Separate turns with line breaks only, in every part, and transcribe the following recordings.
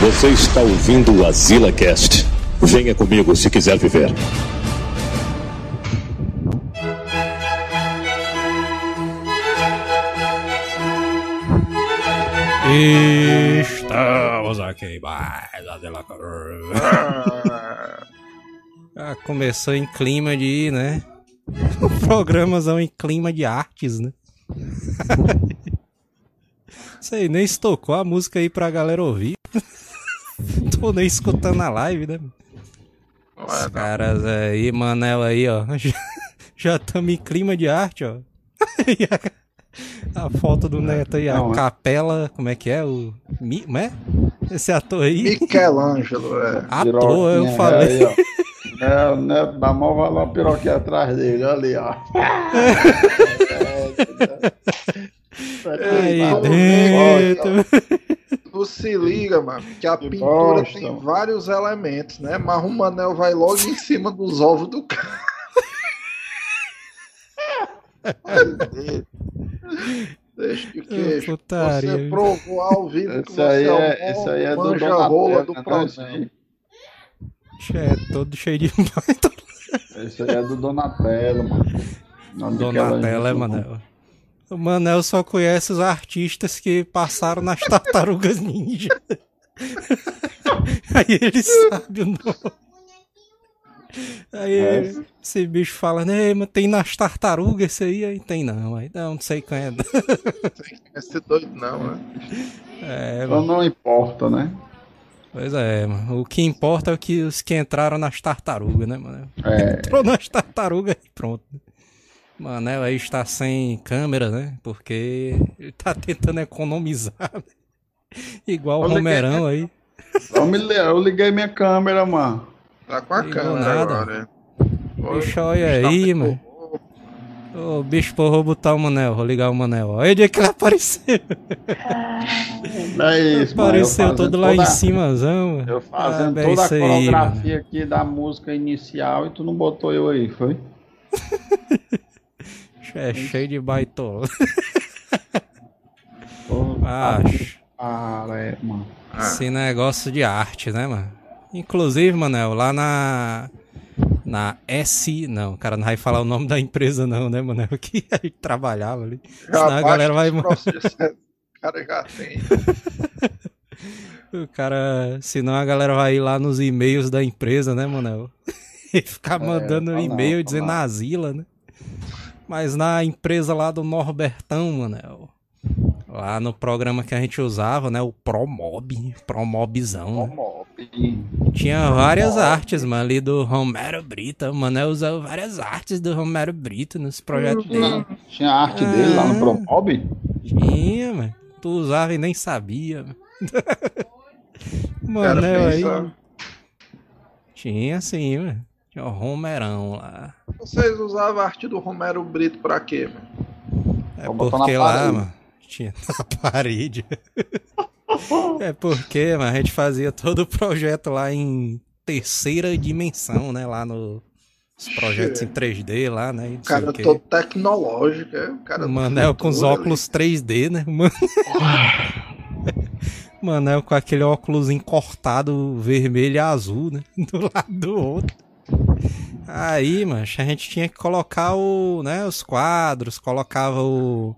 Você está ouvindo o Azila Cast. Venha comigo se quiser viver.
Estamos aqui mais Azila ah, Começou em clima de, né? Programazão em clima de artes, né? Sei, nem estocou a música aí pra galera ouvir. Tô nem escutando a live, né? Os caras aí, Manel aí, ó. Já estamos em clima de arte, ó. a foto do Neto aí, a Não, é? capela, como é que é? O. Mi, como é? Esse ator aí.
Michelangelo, é.
Ator, eu falei. Aí,
é, o Neto dá mó valor uma piroquinha atrás dele, olha ali, ó.
Aí dentro.
Tu se liga, mano, que a que pintura bosta. tem vários elementos, né? Mas o Manel vai logo em cima dos ovos do cara. Deixa de queixo. Putaria. Você provou ao vivo que
você aí é, é um aí é do rola do
programa. É todo cheio de
Esse aí é do Donatello, mano.
Donatello é, Manel. O Manel só conhece os artistas que passaram nas tartarugas ninja. Aí ele sabe o nome. Aí é. esse bicho fala, né, mas tem nas tartarugas esse aí? Aí tem não, aí não, não sei quem é. Não
tem ser doido não, né?
É, Só não importa, né?
Pois é, mano. O que importa é o que os que entraram nas tartarugas, né, mano?
É.
Entrou nas tartarugas e pronto. Manel aí está sem câmera, né? Porque ele tá tentando economizar. Né? Igual o Romerão aí.
Eu, liguei minha câmera, mano.
Tá com a Ligou câmera nada. agora.
Bicho, olha aí, mano. Ô, bicho, porra, vou botar o Manel, vou ligar o Manel. Olha onde é que ele apareceu.
É isso,
Apareceu mano, todo lá toda... em cima, mano.
Eu fazendo ah, toda a coreografia aí, aqui da música inicial e tu não botou eu aí, foi?
É cheio de baitola. Acho.
Cara, é, mano.
Esse negócio de arte, né, mano? Inclusive, Manel, lá na. Na S. Não, o cara não vai falar o nome da empresa, não, né, Manel? Que a gente trabalhava ali.
Já Senão a galera vai. O cara já tem.
o cara. Senão a galera vai ir lá nos e-mails da empresa, né, Manel? E ficar é, mandando é, e-mail dizendo Asila, né? Mas na empresa lá do Norbertão, mano, lá no programa que a gente usava, né, o Promob, Promobzão. Né? Promob. Tinha várias Promob. artes, mano, ali do Romero Brito. O Manel usava várias artes do Romero Brito nesse projeto
dele. Não, tinha arte ah, dele lá no Promob?
Tinha, mano. Tu usava e nem sabia. Manel aí. Tinha sim, mano. Tinha o Romerão lá.
Vocês usavam a arte do Romero Brito pra quê,
mano? É porque lá, mano, tinha na parede. é porque, mano, a gente fazia todo o projeto lá em terceira dimensão, né? Lá no. Os projetos em 3D lá, né?
O cara todo tecnológico, é? O cara
Manel com os óculos ali. 3D, né? Mano... Manel com aquele óculos encortado vermelho e azul, né? Do lado do outro. Aí, mancha, a gente tinha que colocar o, né, os quadros, colocava o,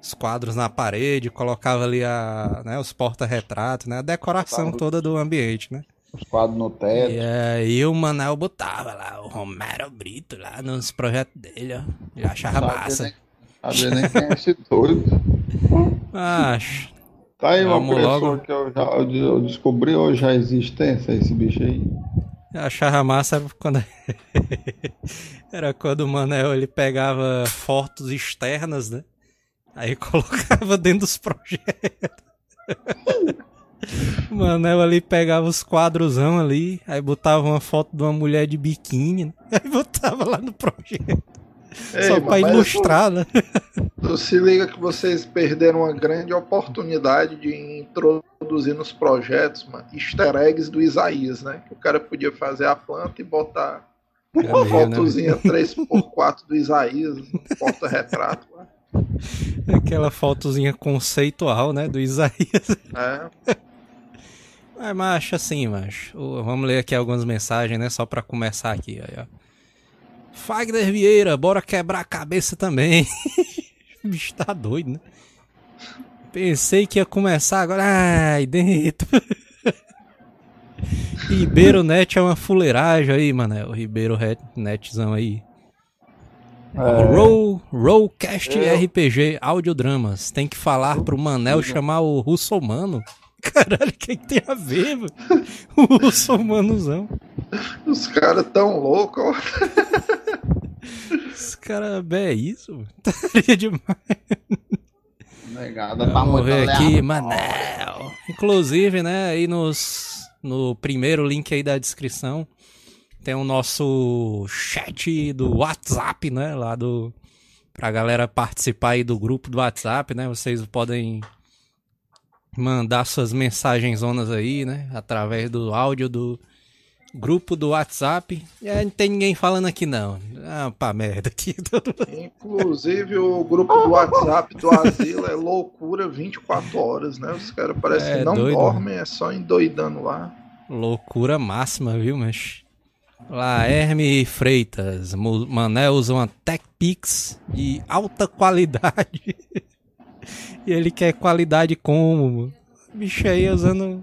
os quadros na parede, colocava ali a, né, os porta-retratos, né, a decoração toda do ambiente, né?
Os quadros no teto.
E aí o Manel botava lá o Romero Brito lá nos projetos dele, ó. Ele achava Sabe massa.
Nem, sabe nem quem é esse doido.
Acho.
Tá aí uma pessoa logo... que eu, já, eu descobri hoje a existência, esse bicho aí.
Achava massa quando. Era quando o Manel ele pegava fotos externas, né? Aí colocava dentro dos projetos. o Manel ali pegava os quadrosão ali, aí botava uma foto de uma mulher de biquíni, né? aí botava lá no projeto. Ei, Só pra ilustrar, né?
Tu se liga que vocês perderam uma grande oportunidade de introduzir nos projetos, mano, easter eggs do Isaías, né? Que o cara podia fazer a planta e botar uma né? fotozinha né? 3x4 do Isaías, um porta-retrato lá.
Aquela fotozinha conceitual, né? Do Isaías.
É.
É, macho, assim, macho. Vamos ler aqui algumas mensagens, né? Só pra começar aqui, ó. Fagner Vieira, bora quebrar a cabeça também. o bicho tá doido, né? Pensei que ia começar agora. Ai, dentro. Ribeiro Net é uma fuleiragem aí, mano. O Ribeiro Netzão aí. É. Roll, Rollcast Eu... RPG Audiodramas. Tem que falar pro Manel chamar o Russomano. Caralho, o que, que tem a ver, mano? O Russomanozão.
Os caras tão loucos, ó.
Os caras, é isso, mano. Estaria demais.
Negada tá muito
ver aqui, Manel. Inclusive, né, aí nos, no primeiro link aí da descrição tem o nosso chat do WhatsApp, né? Lá do. Pra galera participar aí do grupo do WhatsApp, né? Vocês podem mandar suas mensagens zonas aí, né? Através do áudio do grupo do WhatsApp. E aí não tem ninguém falando aqui não. Ah, pá, merda aqui.
Inclusive o grupo do WhatsApp do Asilo é loucura 24 horas, né? Os caras parecem é, que não doido, dormem, é só endoidando lá.
Loucura máxima, viu, mas Lá, Herme Freitas. Mané usa uma TechPix de alta qualidade. e ele quer qualidade como? Bicho aí usando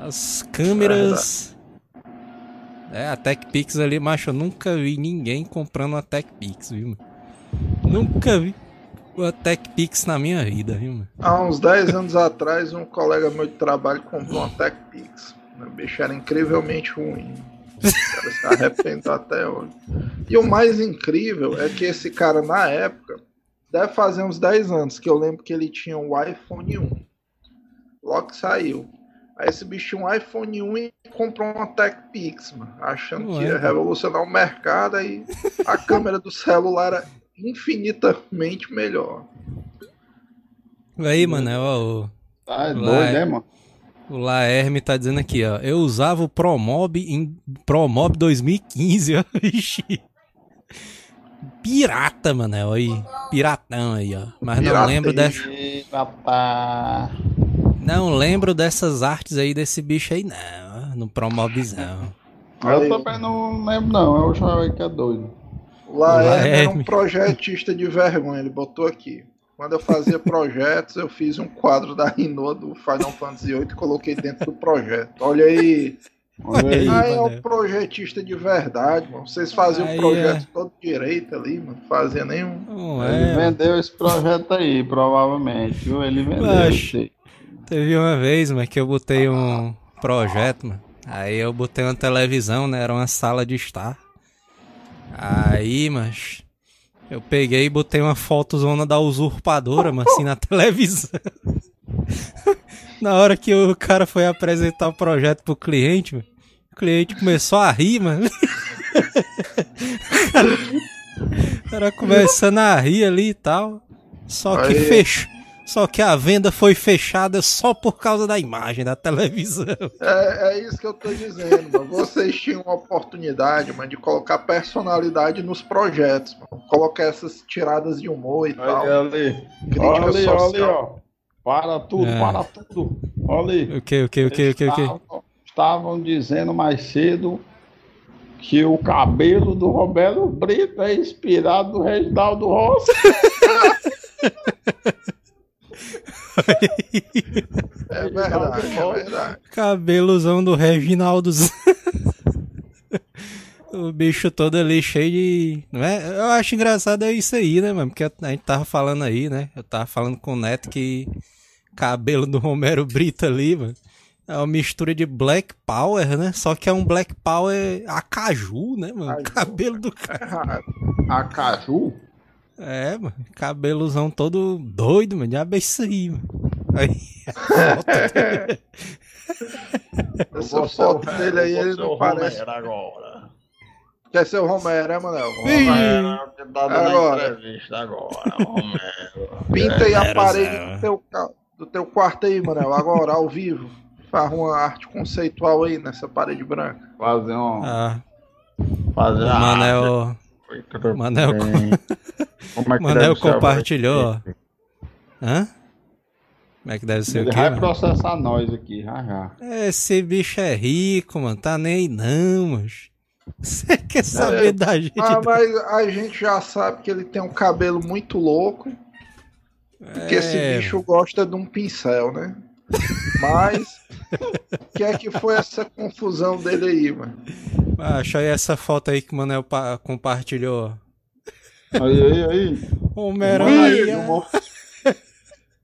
as câmeras. É, a TechPix ali, macho, eu nunca vi ninguém comprando uma TechPix, viu? Nunca vi uma TechPix na minha vida, viu?
Há uns 10 anos atrás, um colega meu de trabalho comprou uma TechPix. O bicho era incrivelmente ruim. O cara se arrependeu até hoje. E o mais incrível é que esse cara, na época, deve fazer uns 10 anos, que eu lembro que ele tinha um iPhone 1. Logo que saiu. Aí esse bicho tinha um iPhone 1 e comprou uma TechPix, mano, achando Ué. que ia revolucionar o mercado, aí a câmera do celular era infinitamente melhor.
Aí, mano, é o.
Tá doido, né, mano?
O Laerme tá dizendo aqui, ó. Eu usava o Promob em Promob 2015, ó. Ixi. Pirata, mano. Aí. Piratão aí, ó. Mas Pirata não lembro dessa. Não lembro dessas artes aí desse bicho aí, não. No Promobzão.
Eu também não lembro, não. Eu achava que é doido. O Laerme era um projetista de vergonha, ele botou aqui. Quando eu fazia projetos, eu fiz um quadro da Rinoa do Final Fantasy VIII e coloquei dentro do projeto. Olha aí. Aí, aí é o projetista de verdade, mano. Vocês faziam o projeto é... todo direito ali, mano. Fazia nenhum.
Não Ele é. vendeu esse projeto aí, provavelmente, viu? Ele vendeu.
teve uma vez, mas que eu botei um projeto, mano. Aí eu botei uma televisão, né? Era uma sala de estar. Aí, mas eu peguei e botei uma fotozona da usurpadora, mas assim, na televisão. Na hora que o cara foi apresentar o projeto pro cliente, mano, o cliente começou a rir, mano. o cara começando a rir ali e tal. Só que fechou. Só que a venda foi fechada só por causa da imagem da televisão.
É, é isso que eu tô dizendo, mano. Vocês tinham uma oportunidade, mano, de colocar personalidade nos projetos, mano. Colocar essas tiradas de humor e
Aí,
tal.
Ali. Olha ali, olha ali, ó. Para tudo, é. para tudo. Olha ali.
O que, o que, o que, o que, o que?
Estavam dizendo mais cedo que o cabelo do Roberto Brito é inspirado no Reginaldo Rossi.
É verdade, é verdade.
Cabelozão do Reginaldo. o bicho todo ali cheio de. Não é? Eu acho engraçado é isso aí, né, mano? Porque a gente tava falando aí, né? Eu tava falando com o Neto que cabelo do Romero Brito ali, mano. É uma mistura de Black Power, né? Só que é um Black Power acaju, né, mano? Cabelo do cara.
Acaju?
É, mano. Cabelozão todo doido, mano. Já é isso aí, mano. Aí,
Essa foto dele aí, ele não parece.
agora.
Quer ser o Romero, é, Manel?
Romero, que tá dando agora. entrevista agora, Romero.
Pinta aí a parede do teu, do teu quarto aí, Manel, agora, ao vivo. Faz uma arte conceitual aí nessa parede branca.
Fazer um...
Ah.
Fazer
o Manel... Manel, Como é que Manel compartilhou. Hã? Como é que deve ser
Ele
o quê?
vai
mano?
processar nós aqui, já já.
Esse bicho é rico, mano. Tá nem aí não, mas. Você quer saber
É,
da gente?
Ah, mas a gente já sabe que ele tem um cabelo muito louco. Que esse
É,
bicho gosta de um pincel, né? Mas. O que é que foi essa confusão dele aí, mano?
Acha aí essa foto aí que o Manel pa- compartilhou.
Aí, aí, aí.
Homem-Aranha.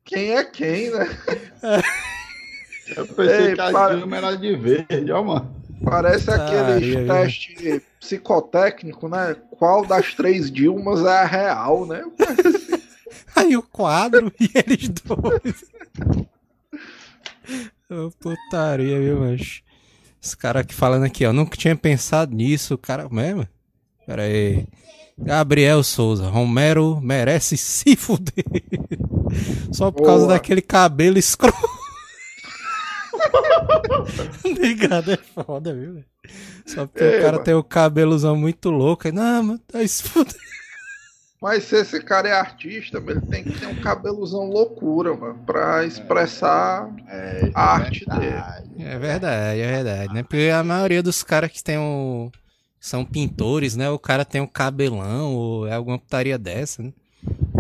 Quem é quem, né?
Eu pensei
Ei,
que a
para-
Dilma era de verde, ó, mano.
Parece aquele
viu?
teste psicotécnico, né? Qual das três Dilmas é a real, né?
Aí o quadro e eles dois. Ô, putaria, viu, mas. Esse cara aqui falando aqui, ó. Nunca tinha pensado nisso. O cara. Mesmo? Pera aí. Gabriel Souza. Romero merece se fuder. Só por causa
Boa.
daquele cabelo escroto. Negado é foda, viu? Só porque
Ei,
o cara
mano.
tem o cabelozão muito louco. Aí, não, mano, tá se fuder.
Mas se esse cara é artista, ele tem que ter um cabelozão loucura, mano, pra expressar
É,
a arte dele.
É verdade, é verdade, né? Porque a maioria dos caras que tem um. São pintores, né? O cara tem um cabelão, ou é alguma putaria dessa, né?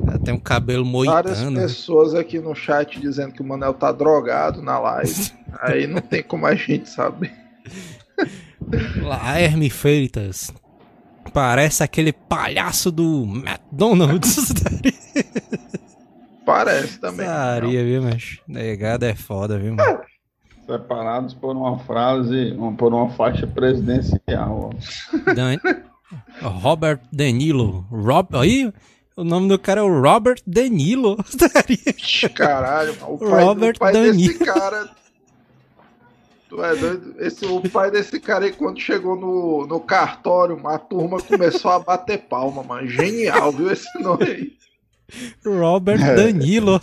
Ela Tem um cabelo
Várias
moitano. né?
pessoas aqui no chat dizendo que o Manel tá drogado na live. Aí não tem como a gente saber.
Laerme Feitas. Parece aquele palhaço do McDonald's.
Parece também.
Putaria, viu, mas negado é foda, viu, mano?
Separados por uma frase, por uma faixa presidencial. ó.
Dan... Robert Danilo. Rob... Aí, o nome do cara é o Robert Danilo.
Caralho, o pai,
Robert
o pai
Danilo.
desse cara. Tu é doido? Esse, o pai desse cara aí, quando chegou no, no cartório, a turma começou a bater palma, mano. Genial, viu esse nome aí?
Robert
É.
Danilo.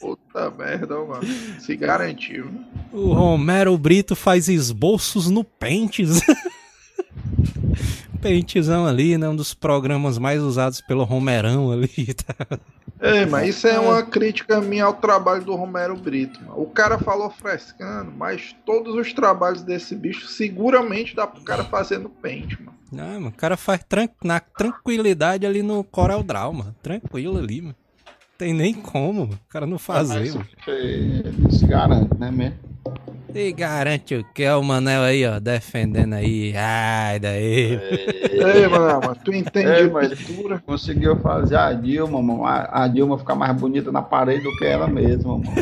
Puta merda, mano. Se garantiu.
O Romero Brito faz esboços no Pentes. Pentezão ali, né? Um dos programas mais usados pelo Romerão ali. Tá?
Ei, mas isso é uma crítica minha ao trabalho do Romero Brito. Mano. O cara falou frescando, mas todos os trabalhos desse bicho seguramente dá pro cara fazer no pente, mano.
Não, mano, o cara faz tran- na tranquilidade ali no Corel Draw, mano. Tranquilo ali, mano. Tem nem como, mano. O cara não fazer,
Mas
mano.
Se garante, né, mesmo?
E garante o que é o Manel aí, ó, defendendo aí. Ai, daí.
Ei, mano, mas tu entende
É,
de
mas-
pintura?
Conseguiu fazer a Dilma, mano, a, a Dilma ficar mais bonita na parede do que ela mesma, mano.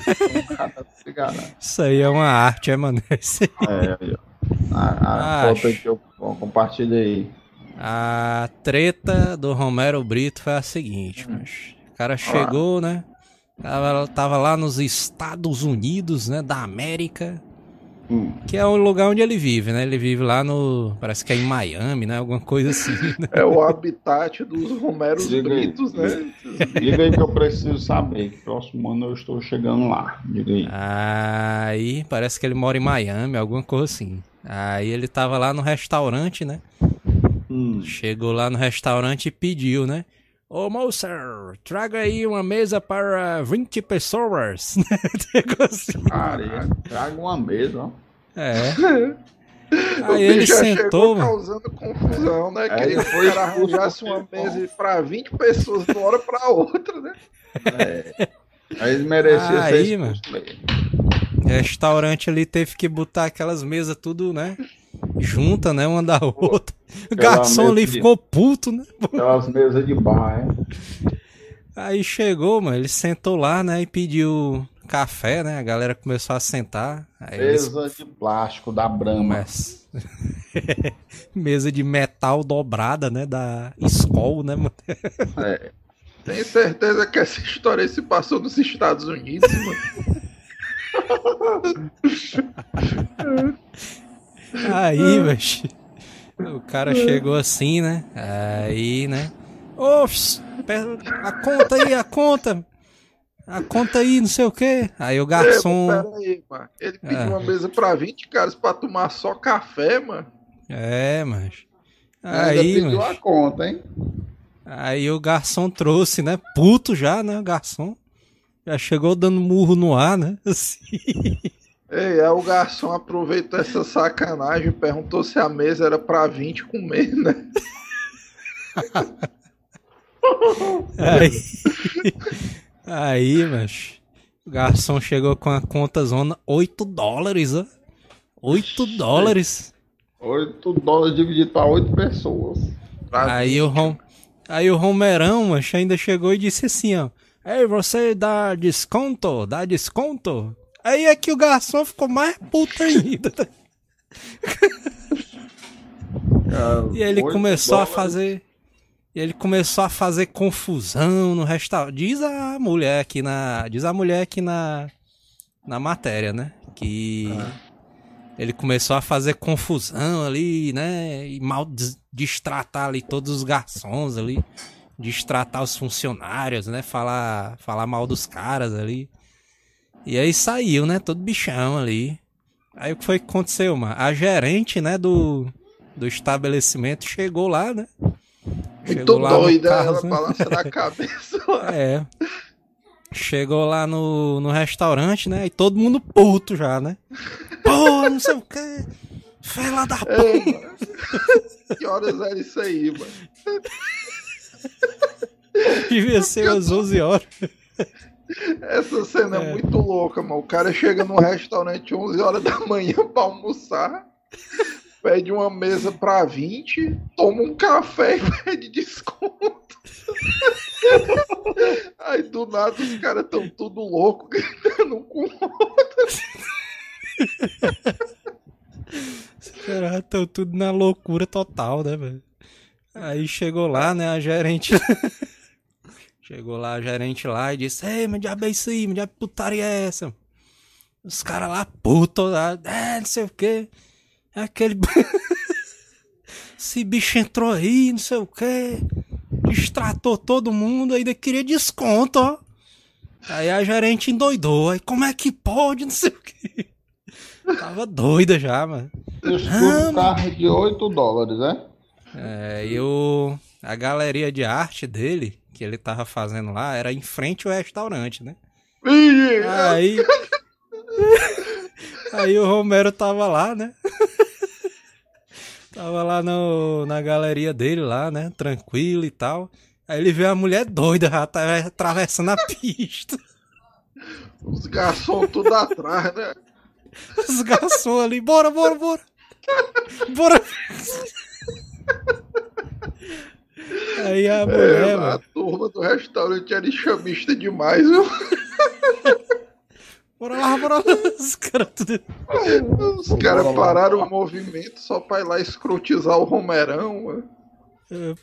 Isso aí é uma arte, é, aí.
É, aí, ó. A, a
Acho.
foto aí que eu compartilhei aí.
A treta do Romero Brito foi a seguinte, mas o cara chegou, né? Tava, tava lá nos Estados Unidos, né? Da América,
Hum.
que é o lugar onde ele vive, né? Ele vive lá no. Parece que é em Miami, né? Alguma coisa assim. Né?
É o habitat dos Romeros
Diga aí.
Britos, né?
Diga aí que eu preciso saber, que próximo ano eu estou chegando lá. Diga aí.
Aí parece que ele mora em Miami, alguma coisa assim. Aí ele tava lá no restaurante, né?
Hum.
Chegou lá no restaurante e pediu, né? Ô moço, traga aí uma mesa para 20 pessoas. Chegou assim.
Cara, traga uma mesa, ó.
É.
o
Aí ele
bicho já
sentou,
chegou
mano.
causando confusão, né?
Aí
Queria que cara
expulso
arranjasse uma mesa pra 20 pessoas de uma hora pra outra, né?
Aí ele merecia
Aí,
ser
mano.
expulso mesmo.
Restaurante ali teve que botar aquelas mesas tudo, né? Junta, né? Uma da outra. O
aquela
garçom
mesa
ali
de-
ficou puto, né?
Aquelas mesas de bar, é.
Aí chegou, mano. Ele sentou lá, né? E pediu café, né? A galera começou a sentar. Aí eles
Mesa de plástico da Brahma.
Mas... Mesa de metal dobrada, né? Da Skol, né, mano?
É.
Tenho certeza que essa história aí se passou nos Estados Unidos, mano.
Aí, velho. O cara chegou assim, né? Aí, né? Ô, a conta aí, a conta. A conta aí, não sei o quê. Aí o garçom.
Pera aí, mano. Ele pediu
Ah.
uma mesa pra 20 caras pra tomar só café, mano.
É, mas.
Ainda
Aí,
pediu
mas.
a conta, hein?
Aí o garçom trouxe, né? Puto já, né? O garçom. Já chegou dando murro no ar, né? Assim.
Ei, aí o garçom aproveitou essa sacanagem e perguntou se a mesa era pra 20 comer, né?
Aí, aí, mas o garçom chegou com a conta zona 8 dólares, ó. 8 dólares.
8 dólares dividido pra 8 pessoas.
Pra
Aí o, Rom... aí o Romerão, mas ainda chegou e disse assim, ó. Ei, você dá desconto? Dá desconto? Aí é que o garçom ficou mais puto ainda. E ele
8
começou a
dólares.
fazer. E ele começou a fazer confusão no restaurante. Diz a mulher aqui na. Diz a mulher aqui na. Na matéria, né? Que. Ele começou a fazer confusão ali, né? E mal destratar ali todos os garçons ali. Destratar os funcionários, né? Falar, falar mal dos caras ali. E aí saiu, né? Todo bichão ali. Aí o que foi que aconteceu, mano? A gerente, né, do, do estabelecimento chegou lá, né?
Muito
Chegou lá no
doida, ela
carro, né?
balançando a cabeça lá.
É. Chegou lá no, no restaurante, né? E todo mundo puto já, né? Pô, não sei o quê. Fela da.
Ei, mano. Que horas era isso aí, mano?
Devia ser às 11 horas.
Essa cena é.
É.
muito louca, mano. O cara chega num restaurante 11 horas da manhã pra almoçar, pede uma mesa pra 20, toma um café e pede desconto. Aí do nada os caras tão tudo louco, gritando um com o outro.
Os caras estão tudo na loucura total, né, velho? Aí chegou lá, né, a gerente. Chegou lá a gerente lá e disse: Ei, mas diabo é isso aí, mas diabo putaria é essa? Os caras lá, puto, lá, é, não sei o quê. É aquele. Esse bicho entrou aí, não sei o quê. Destratou todo mundo, ainda queria desconto, ó. Aí a gerente endoidou. Aí, como é que pode? Não sei o quê. Tava doida já, mano.
Isso
Ah,
carro de 8 dólares, né?
É, e o, a galeria de arte dele, que ele tava fazendo lá, era em frente ao restaurante, né? Aí. aí o Romero tava lá, né? tava lá no, na galeria dele, lá, né? Tranquilo e tal. Aí ele vê a mulher doida, já tá atravessando a pista.
Os garçons tudo atrás, né?
Os garçons ali, bora, bora, bora. Bora. Aí a mulher,
É,
mano.
a turma do restaurante era chamista demais, viu?
Bora lá, bora lá. Os caras tudo.
Os caras pararam o movimento só pra ir lá escrotizar o Romerão, mano.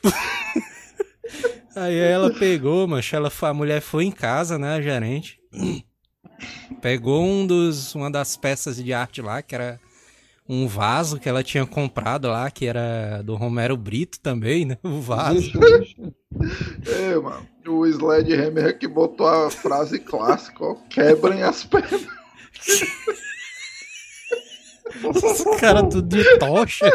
Aí ela pegou, mancha, ela a mulher foi em casa, né, a gerente. Pegou um dos, uma das peças de arte lá, que era um vaso que ela tinha comprado lá, que era do Romero Brito também, né? O vaso.
É, mano. O Sledgehammer que botou a frase clássica, ó. Quebrem as pernas.
Os caras tudo de tocha.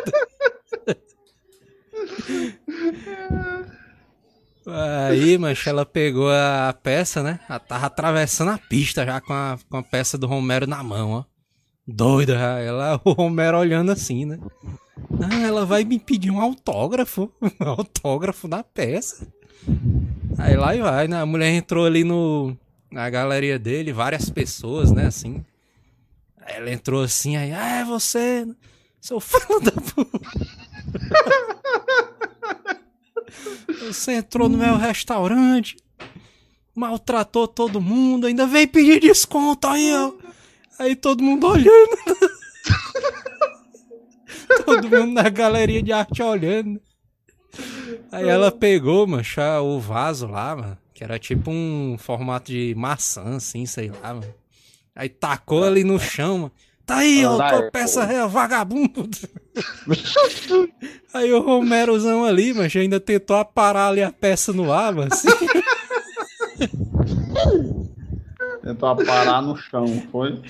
Aí, mancha, ela pegou a peça, né? Ela tava atravessando a pista já com a, com a peça do Romero na mão, ó. Doida, ela, o Romero olhando assim, né? Ah, ela vai me pedir um autógrafo. Um autógrafo da peça. Aí lá e vai, né? A mulher entrou ali no, na galeria dele, várias pessoas, né? Assim. Aí ela entrou assim, aí, ah, é você, seu filho da puta. Você entrou no meu restaurante, maltratou todo mundo, ainda veio pedir desconto aí, ó. Aí todo mundo olhando. todo mundo na galeria de arte olhando. Aí ela pegou, mancha, o vaso lá, mano, que era tipo um formato de maçã, assim, sei lá, mano. Aí tacou ali no chão, mano. Tá aí, ó, tua peça é vagabundo. Aí o Romerozão ali, mas ainda tentou aparar ali a peça no ar, mano. assim.
Tentou parar no chão, foi?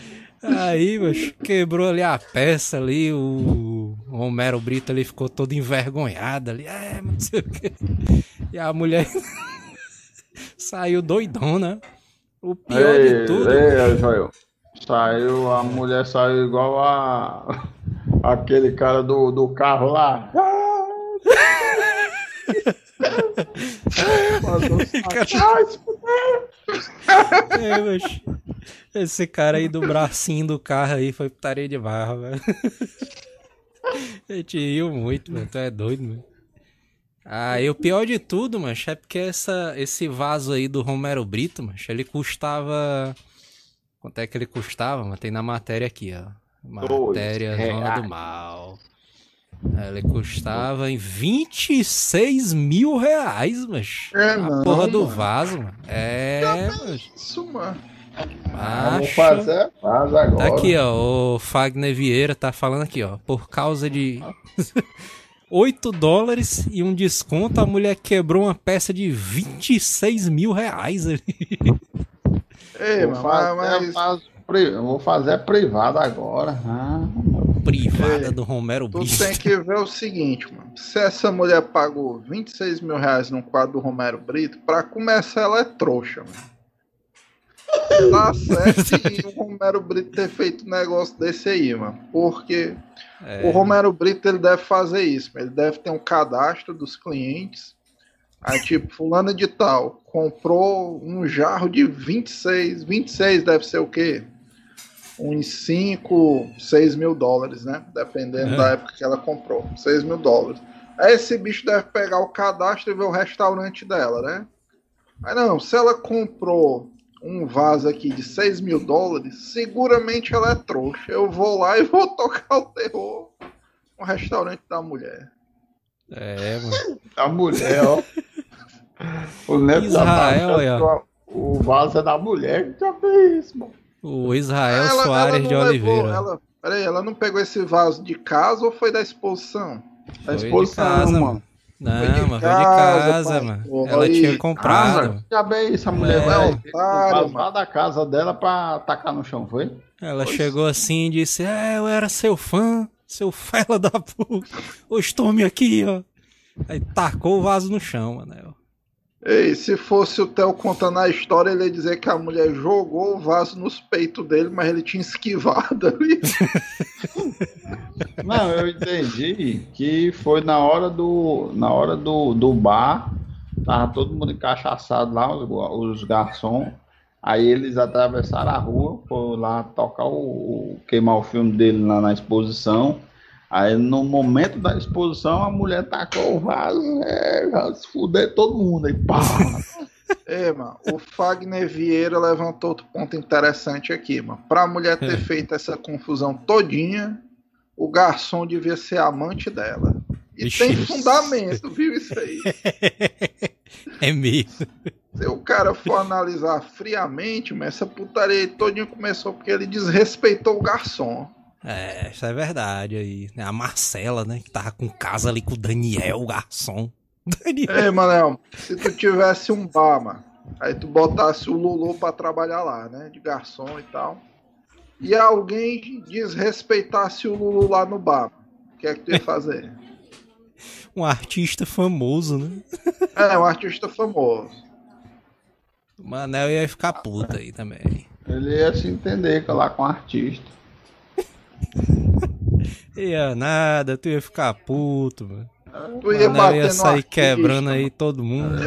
Aí, mas quebrou ali a peça ali, o Romero Brito ali ficou todo envergonhado ali. É, não sei o quê. E a mulher saiu doidona. O pior
ei,
de tudo.
Ei, Joel. Saiu, a mulher saiu igual a aquele cara do, do carro lá.
é, mas esse cara aí do bracinho do carro aí foi putaria de barra, velho. A gente riu muito, mano. Tu é doido, mano. Ah, e o pior de tudo, mancho, é porque essa, esse vaso aí do Romero Brito, mancho, ele custava. Quanto é que ele custava? Mas tem na matéria aqui, ó. Matéria Zona do Mal. Ele custava em 26 mil reais, mas.
É,
a
não,
porra do
mano.
vaso, mano. É, mano.
Isso, mano.
Vamos
Macho.
fazer, faz agora.
Tá aqui, ó. O Fagner Vieira tá falando aqui, ó. Por causa de 8 dólares e um desconto, a mulher quebrou uma peça de 26 mil reais ali.
Ei, mano, mas,
pri- eu vou fazer privado agora. Ah,
Privada do Romero
tu
Brito.
tem que ver o seguinte, mano. Se essa mulher pagou 26 mil reais num quadro do Romero Brito, pra começar ela é trouxa, mano. Tá certo o Romero Brito ter feito um negócio desse aí, mano. Porque
É,
o Romero Brito ele deve fazer isso, ele deve ter um cadastro dos clientes. Aí, tipo, fulano de tal comprou um jarro de 26, 26 deve ser o quê? Uns 5, 6 mil dólares, né? Dependendo
É.
da época que ela comprou. 6 mil dólares. Aí esse bicho deve pegar o cadastro e ver o restaurante dela, né? Aí não, se ela comprou um vaso aqui de 6 mil dólares, seguramente ela é trouxa. Eu vou lá e vou tocar o terror no restaurante da mulher.
é, mano.
a mulher, ó. O
Israel, ó.
que o- O vaso é da mulher que já fez isso, mano.
O Israel Soares de
não
Oliveira.
Ela, peraí, ela não pegou esse vaso de casa ou foi da exposição?
Foi
Da
de
exposição,
casa,
mano.
mano. Não,
Foi de
mas foi de
casa,
casa,
pai.
mano.
Pô,
Ela
aí,
tinha comprado.
Casa, já bem isso, a mulher
É,
vai
otário, mano.
da casa dela pra tacar no chão, foi?
Ela chegou assim e disse: É, eu era seu fã, seu fela da puta. Hoje tome aqui, ó. Aí tacou o vaso no chão, mano.
Ei, se fosse o Theo contando a história, ele ia dizer que a mulher jogou o vaso nos peitos dele, mas ele tinha esquivado ali.
Não, eu entendi que foi na hora do, na hora do, do bar, tava todo mundo encaixaçado lá, os, os garçons. Aí eles atravessaram a rua, foram lá tocar o, o- queimar o filme dele lá na exposição. Aí no momento da exposição a mulher tacou o vaso, é, já se fuder todo mundo aí, pá.
É, mano, o Fagner Vieira levantou outro ponto interessante aqui, mano. Pra mulher ter feito essa confusão todinha, o garçom devia ser amante dela. E
Ixi.
tem fundamento, viu isso aí?
É mesmo.
Se o cara for analisar friamente, mas essa putaria todinha começou porque ele desrespeitou o garçom.
É, isso é verdade aí. A Marcela, né? Que tava com casa ali com o Daniel, o garçom. Daniel.
Ei, Manel, se tu tivesse um bar, mano, aí tu botasse o Lulu pra trabalhar lá, né? De garçom e tal. E alguém desrespeitasse o Lulu lá no bar, o que é que tu ia fazer?
Um artista famoso, né?
É, um artista famoso.
O Manel ia ficar puta aí também.
Ele ia se entender lá com o artista.
Ia nada, tu ia ficar puto, mano.
Tu ia bater
ia sair
artista,
quebrando
mano.
aí todo mundo.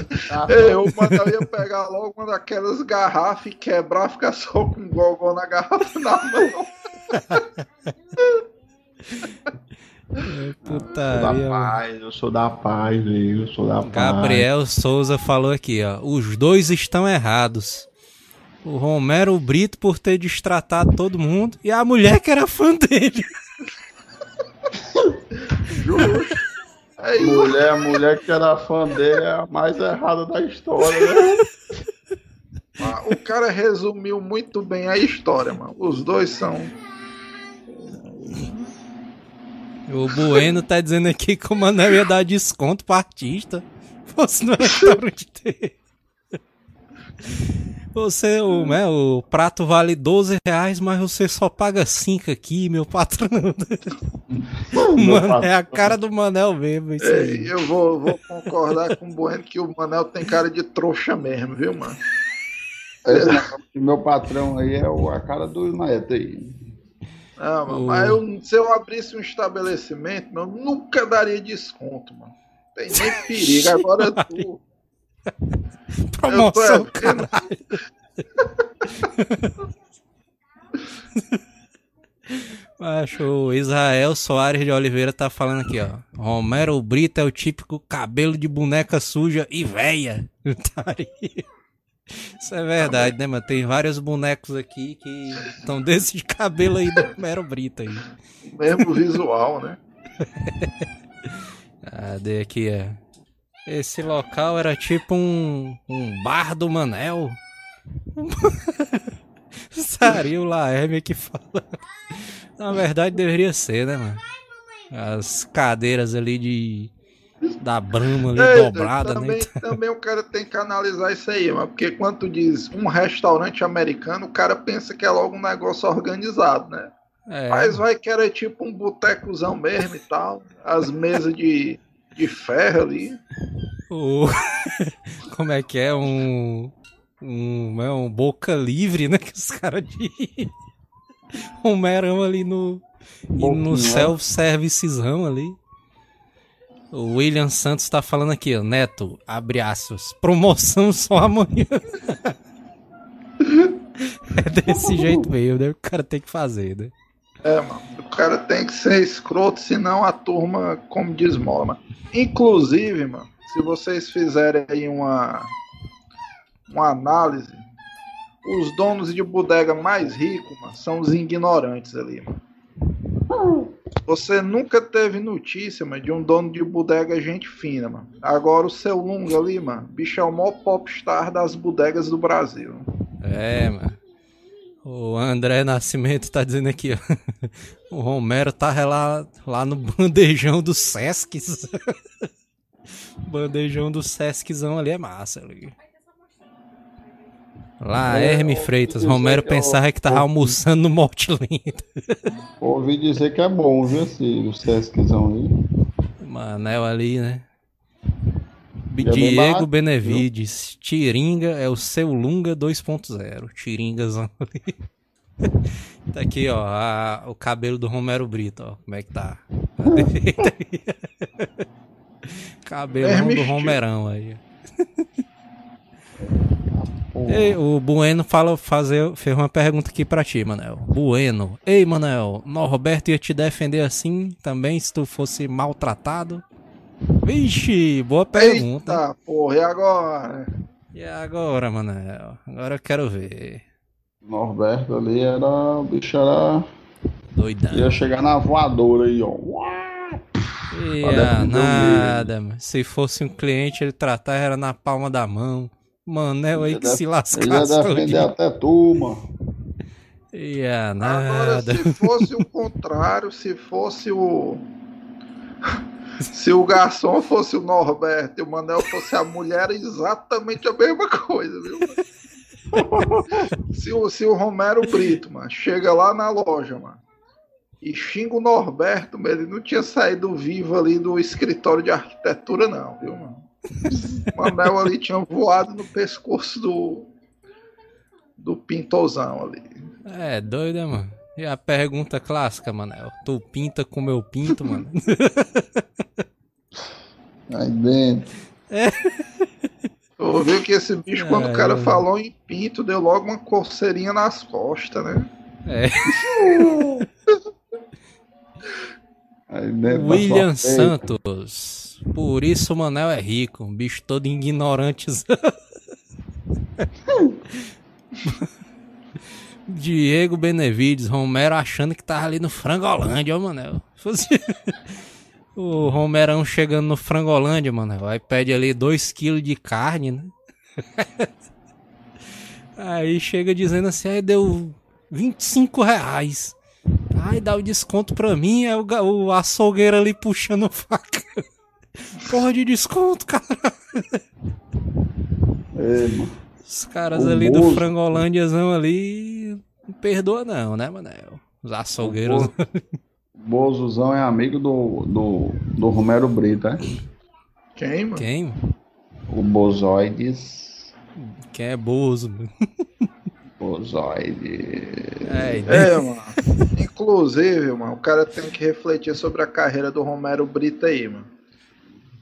Ei, o Manel ia pegar logo uma daquelas garrafas e quebrar, ficar só com gogó na garrafa na mão.
Eu sou da
Putaria, mano.
paz, eu sou da paz, eu sou da paz.
Gabriel Souza falou aqui, ó. Os dois estão errados. O Romero Brito por ter destratado todo mundo e a mulher que era fã dele.
Justo. É isso.
Mulher, a mulher que era fã dele é a mais errada da história, né?
Ah, O cara resumiu muito bem a história, mano. Os dois são.
O Bueno tá dizendo aqui que o Manel ia dar desconto pro artista. Fosse no restaurante dele. Você, o, né, o prato vale 12 reais, mas você só paga 5 aqui, meu patrão. Mano, é a cara do Manel mesmo, isso aí.
Ei, eu vou, vou concordar com o Bueno que o Manel tem cara de trouxa mesmo, viu, mano?
Esse meu patrão aí é o, a cara do Neto aí.
Não, mano, mas eu, se eu abrisse um estabelecimento, eu nunca daria desconto, mano. Tem nem perigo. Agora tu.
Promoção, tô caralho. Acho o Israel Soares de Oliveira tá falando aqui, ó. Romero Brito é o típico cabelo de boneca suja e véia. Isso é verdade, né, mano? Tem vários bonecos aqui que estão desse de cabelo aí do Romero Brito aí.
Mesmo visual, né?
Cadê aqui, é? Esse local era tipo um, um bar do Manel. Sario Laerme que fala. Na verdade deveria ser, né, mano? As cadeiras ali de. Da Brahma ali Ei, dobrada,
também,
né?
Também o cara tem que analisar isso aí, mano. Porque quando tu diz um restaurante americano, o cara pensa que é logo um negócio organizado, né? É. Mas vai que era tipo um botecozão mesmo e tal. As mesas de, de ferro ali.
O... Como é que é? Um. Um, é um boca livre, né? Que os caras de. Homerão ali no, no self-servicezão ali. O William Santos tá falando aqui, ó. Neto, abre aspas. Promoção só amanhã. é desse jeito mesmo, né? O cara tem que fazer, né?
É, mano. O cara tem que ser escroto, senão a turma como desmola, mano. Inclusive, mano, se vocês fizerem aí uma, uma análise os donos de bodega mais ricos, mano, são os ignorantes ali, mano. Você nunca teve notícia, mano, de um dono de bodega gente fina, mano. Agora o seu Lunga ali, mano, bicho é o maior popstar das bodegas do Brasil.
É, mano. O André Nascimento tá dizendo aqui, ó. O Romero tá lá, lá no bandejão dos Sescs. bandejão do Sesczão ali é massa. Ali. Lá, é, Herme Freitas. Romero que pensava que tava almoçando no Morte Lento.
Ouvi dizer que é bom, viu, esse, o Sesquizão aí.
Manel ali, né? É Diego Benevides. Tiringa é o seu Lunga 2.0. Tiringazão ali. tá aqui, ó. A, o cabelo do Romero Brito, ó. Como é que tá? Cabelão do Romerão aí. Ei, o Bueno fala, fazer, fez uma pergunta aqui pra ti, Manel. Bueno. Ei, Manel, Norberto ia te defender assim também se tu fosse maltratado? Vixe, boa pergunta.
Eita, porra, e agora?
E agora, Manel? Agora eu quero ver.
Norberto ali era. O bicho era.
Doidão.
Ia chegar na voadora aí, ó.
Ia nada, se fosse um cliente, ele tratar era na palma da mão. Manel aí que se lascasse. Ele
ia defender até tu, mano.
Ia nada. Agora,
se fosse o contrário, se fosse o. Se o garçom fosse o Norberto e o Manel fosse a mulher, é exatamente a mesma coisa, viu? se, o, se o Romero Brito, mano, chega lá na loja, mano, e xinga o Norberto, mano, ele não tinha saído vivo ali do escritório de arquitetura, não, viu, mano? O Manel ali tinha voado no pescoço do. do pintozão ali.
É, doido, né, mano? E a pergunta clássica, Manel. Tu pinta como eu pinto, mano?
Aí dentro.
É.
Viu que esse bicho, quando é, o cara falou em pinto, deu logo uma coceirinha nas costas, né?
É. William Santos. Por isso o Manel é rico, um bicho todo ignorante. Diego Benevides, Romero achando que tava ali no Frangolândia, ó, Manel. o Romerão chegando no Frangolândia, Manel. Aí pede ali 2kg de carne, né? Aí chega dizendo assim, aí deu 25 reais. Aí dá o desconto pra mim, é o, o açougueiro ali puxando faca. Porra de desconto, cara.
É, mano.
Os caras o ali Bozo... do Frangolândiazão ali não perdoa não, né, Manel? Os açougueiros. O
Bozuzão é amigo do, do, do Romero Brito, é?
Quem, mano?
Quem?
O Bozoides.
Quem é Bozo?
Ozoide.
É,
É, mano. Inclusive, mano, o cara tem que refletir sobre a carreira do Romero Brito aí, mano.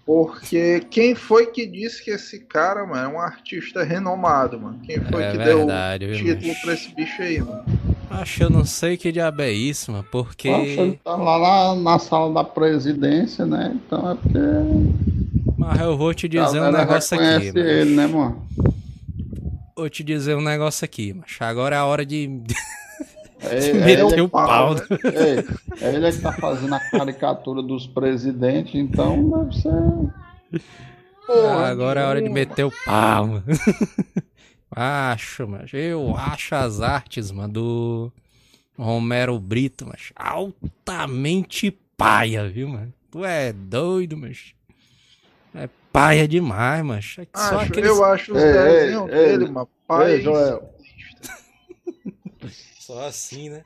Porque quem foi que disse que esse cara, mano, é um artista renomado, mano? Quem foi
É
que
verdade,
deu o
viu,
título
macho?
pra esse bicho aí, mano?
Acho eu não sei que diabo é isso, mano, porque.
Poxa, ele tá lá na, na sala da presidência, né? Então é porque.
Mas eu vou te
a
dizer um negócio aqui,
reconhece
mano.
ele, né, mano?
Vou te dizer um negócio aqui, mas agora é a hora de.
É, é
o
tá-
pau, né?
é, é ele que tá fazendo a caricatura dos presidentes, então deve ser.
Porra
agora é a hora de meter o pau, mano. Acho, mas eu acho as artes, mano, do Romero Brito, mas altamente paia, viu, mano? Tu é doido, mas é paia demais, mas é
Acho,
aqueles
Eu acho os
Ei,
desenhos
ei,
dele,
ei,
mano. Pai,
ei, Joel.
Só assim, né?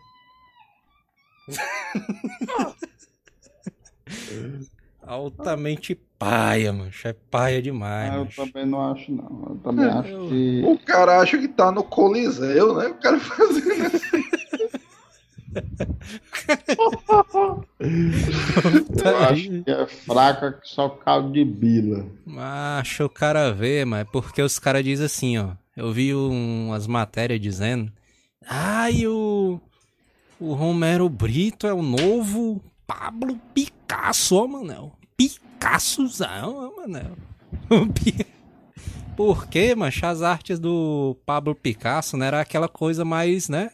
altamente paia, mano. É paia demais,
Ah, eu
macho.
também não acho, não. Eu também acho
eu-
que.
O cara acha que tá no Coliseu, né? O cara fazendo assim.
Eu acho que é fraca que só caldo de bila.
Macho, o cara vê, mas é porque os caras dizem assim, ó. Eu vi um- umas matérias dizendo. Ai, o. O Romero Brito é o novo Pablo Picasso, ó, Manel. Picassozão, ó, Manel. Por quê, mancha? As artes do Pablo Picasso, né? Era aquela coisa mais, né?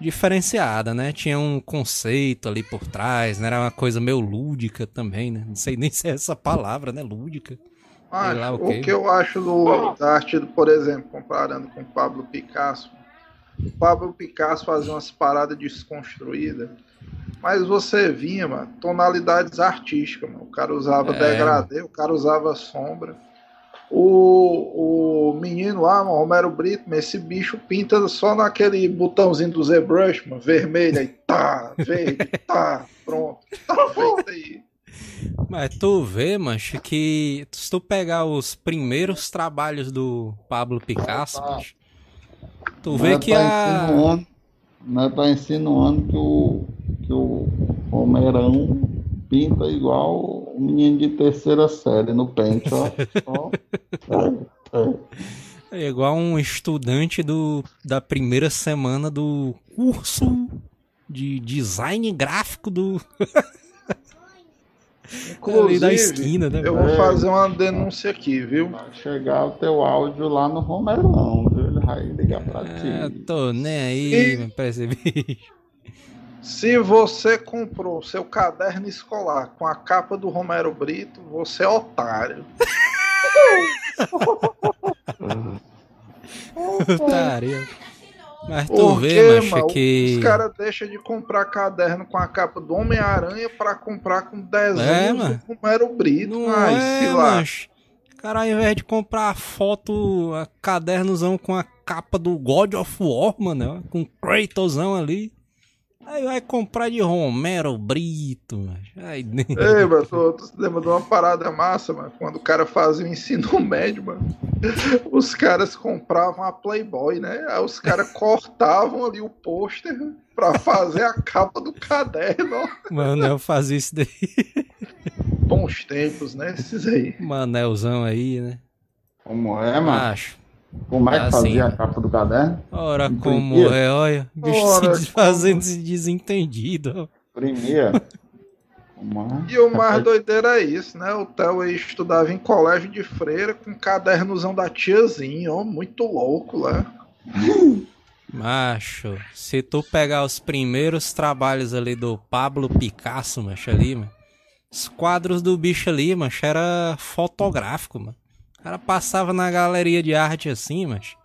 Diferenciada, né? Tinha um conceito ali por trás, né? Era uma coisa meio lúdica também, né? Não sei nem se é essa palavra, né? Lúdica.
Acho,
lá o
o que eu acho do, da arte, por exemplo, comparando com o Pablo Picasso. O Pablo Picasso fazia umas paradas desconstruídas, mas você vinha, mano, tonalidades artísticas, mano. O cara usava
É.
degradê, o cara usava sombra. O, o menino lá, mano, Romero Brito, mano, esse bicho pinta só naquele botãozinho do ZBrush, mano, vermelho, aí tá, verde, tá, pronto. Tá feito aí.
Mas tu vê, mancha, que se tu pegar os primeiros trabalhos do Pablo Picasso,
Ah, tá.
Tu vê
é
que
tá
a.
insinuando, não é tá insinuando que o, que o Romerão pinta igual o menino de terceira série no pente, ó. Ó. É, é.
É igual um estudante do, da primeira semana do curso de design gráfico do. ali da esquina, né?
Eu vou fazer uma denúncia aqui, viu?
Vai chegar o teu áudio lá no Romerão, viu? Vai ligar pra
É,
ti.
tô nem aí,
E-
mano, pra esse bicho.
Se você comprou seu caderno escolar com a capa do Romero Brito, você é otário.
Otário. Mas tu
Por
vê,
mano?
que.
Os caras deixam de comprar caderno com a capa do Homem-Aranha pra comprar com
É,
desenhos
mano.
do Romero Brito.
Não
Ai,
é,
se lá.
mancho. Cara, ao invés de comprar foto, cadernozão com a capa do God of War, mano, com Kratosão ali. Aí vai comprar de Romero Brito, mancho. Aí,
Ei, mano, tu, tu se lembra de uma parada massa, mano? Quando o cara fazia o ensino médio, mano. Os caras compravam a Playboy, né? Aí os caras cortavam ali o pôster pra fazer a capa do caderno.
mano, eu fazia isso daí.
Bons tempos, né? Esses aí.
Manelzão aí, né?
Como é, mano?
Acho.
Como é que
assim,
fazia
né?
a capa do caderno?
Ora,
Imprimia?
como é, olha. o Bicho
Ora,
se fazendo esse desentendido. ó.
Imprimia. Como é?
E o mais doideiro é isso, né? O Theo aí estudava em colégio de freira com cadernozão da tiazinha, ó, muito louco lá.
Macho, se tu pegar os primeiros trabalhos ali do Pablo Picasso, macho, ali, mano, os quadros do bicho ali, macho, era fotográfico, mano. O cara passava na galeria de arte assim, macho,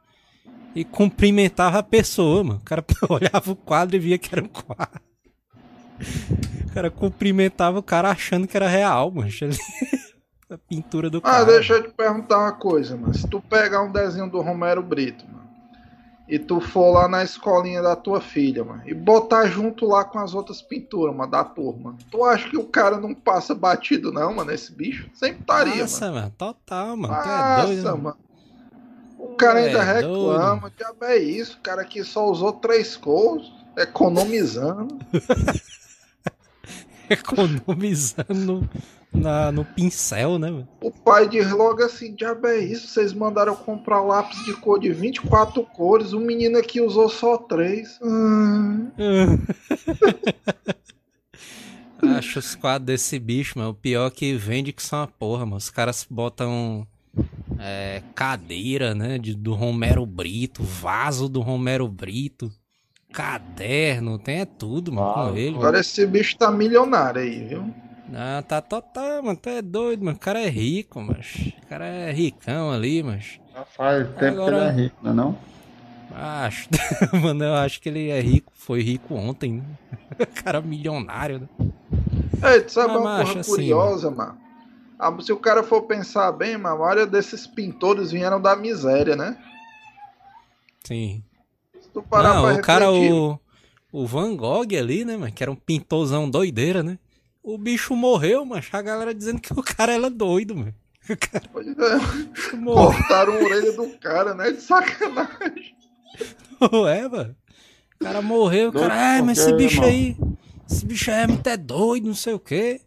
e cumprimentava a pessoa, mano. O cara olhava o quadro e via que era um quadro. O cara cumprimentava o cara achando que era real, ali. A pintura do
Ah,
cara.
deixa eu te perguntar uma coisa, mano. Se tu pegar um desenho do Romero Brito, mano, e tu for lá na escolinha da tua filha, mano, e botar junto lá com as outras pinturas, mano, da turma, tu acha que o cara não passa batido, não, mano, esse bicho? Sempre estaria,
Nossa,
mano.
mano, total, mano. Tu é
Nossa,
doido, mano.
mano. O cara
É,
ainda
doido.
reclama. Diabo é isso, o cara que só usou três cores, economizando.
Economizando na, no pincel, né?
O pai diz logo assim: Diabo é isso, vocês mandaram comprar lápis de cor de 24 cores, o menino aqui usou só três. Hum.
Acho os quadros desse bicho, mano. O pior é que vende que são uma porra, mano. Os caras botam é, cadeira, né? de- do Romero Brito, vaso do Romero Brito, caderno, tem é tudo, mano,
Vaso.
com ele.
Agora esse bicho tá milionário aí, viu?
Ah, tá total, mano. Tu é doido, mano. O cara é rico, mas. O cara é ricão ali, mas.
Já faz tempo
Agora-
que ele é rico, não é não?
Acho. mano, eu acho que ele é rico. Foi rico ontem, né? O cara é milionário, né?
É, tu sabe
Ah,
uma porra
assim,
curiosa, mano? Ah, se o cara for pensar bem, mano, a maioria desses pintores vieram da miséria, né?
Sim.
Tu parar
Não,
pra
o cara, o, o Van Gogh ali, né, mano? Que era um pintorzão doideira, né? O bicho morreu, mano. A galera dizendo que o cara era doido, mano. O cara
é,
morreu.
cortaram a orelha do cara, né? De sacanagem.
é, mano. O cara morreu, o cara, é, mas esse bicho aí, esse bicho aí é muito é doido, não sei o quê.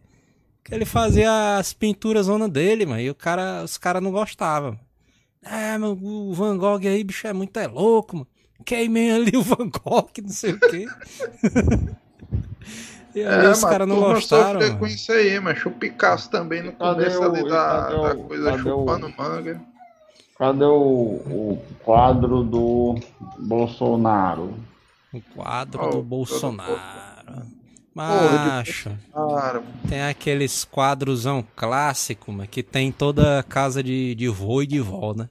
Que ele fazia as pinturas zona dele, mano, e o cara, os caras não gostavam. É, mano, o Van Gogh aí, bicho, é muito é louco, mano. Queimei ali o Van Gogh, não sei o quê. e aí os
É, mas
caras não gostaram,
sofreu com isso aí, mas o Picasso também no
Cadê
começo
o-
ali da,
cadê o-
da coisa
cadê o-
chupando manga.
Cadê o, o quadro do Bolsonaro?
O quadro
Oh,
do Bolsonaro.
Porra de
Macho.
Cara,
Tem aqueles quadrosão clássico, mas que tem toda a casa de, de vô e de vó, né?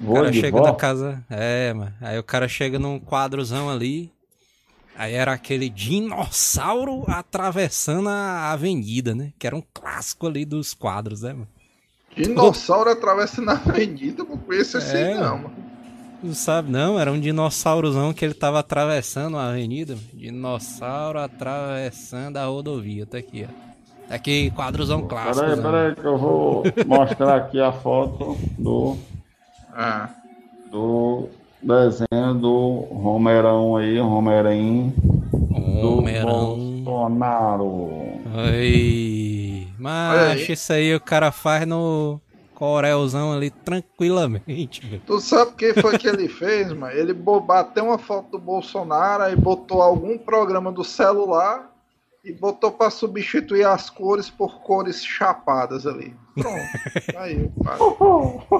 O cara chega
vó?
da casa. É, mano. Aí o cara chega num quadrozão ali. Aí era aquele dinossauro atravessando a avenida, né? Que era um clássico ali dos quadros, né, mano?
dinossauro atravessa na avenida, não conheço esse
É,
aí não, mano.
Não sabe, não? Era um dinossauros que ele tava atravessando a avenida. mano. Dinossauro atravessando a rodovia. Tá aqui, ó. Tá aqui, quadrozão clássico.
Peraí,
né?
peraí, que eu vou mostrar aqui a foto do,
Ah,
do desenho do Romerão aí, Romerim, do
Homerão.
Bolsonaro.
Ai,
Olha
mas isso aí o cara faz no Corelzão ali tranquilamente, velho.
Tu sabe o que foi que ele fez, mano? Ele bateu uma foto do Bolsonaro e botou algum programa do celular e botou pra substituir as cores por cores chapadas ali. Pronto. Aí, pai.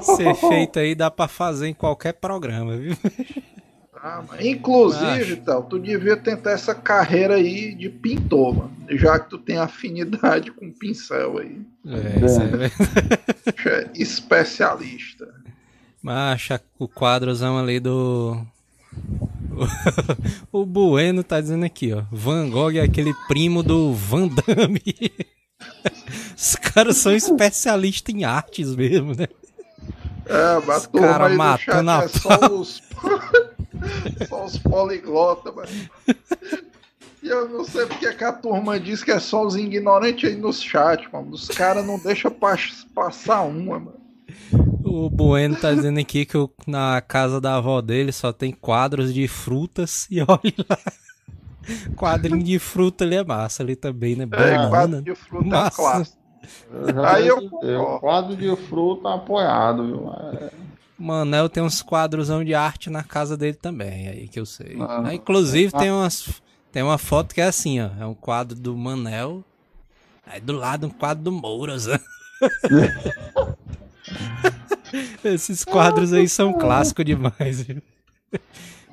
Ser feito aí dá pra fazer em qualquer programa, viu?
Ah. Inclusive, tal, tu devia tentar essa carreira aí de pintor, mano. Já que tu tem afinidade com pincel aí.
É, é
é especialista.
Macha, o quadrozão ali do. o Bueno tá dizendo aqui, ó. Van Gogh é aquele primo do Van Damme. Os caras são especialistas em artes mesmo, né?
É, mas
Os
a turma
cara
aí do
matando a
é só os, só os poliglotas, mano. E eu não sei porque que a turma diz que é só os ignorantes aí nos chat, mano. Os caras não deixam pas- passar uma, mano.
O Bueno tá dizendo aqui que o- na casa da avó dele só tem quadros de frutas e olha lá. Quadrinho de fruta ali é massa ali também, né?
É,
Banana.
quadro de fruta é
Massa.
clássico.
já
Aí eu
o quadro de fruta apoiado, viu? É,
Manel tem uns quadrosão de arte na casa dele também, aí que eu sei.
Ah.
Aí, inclusive tem umas tem uma foto que é assim, ó, é um quadro do Manel. Aí do lado um quadro do Mouras. Esses quadros aí são clássicos demais. viu?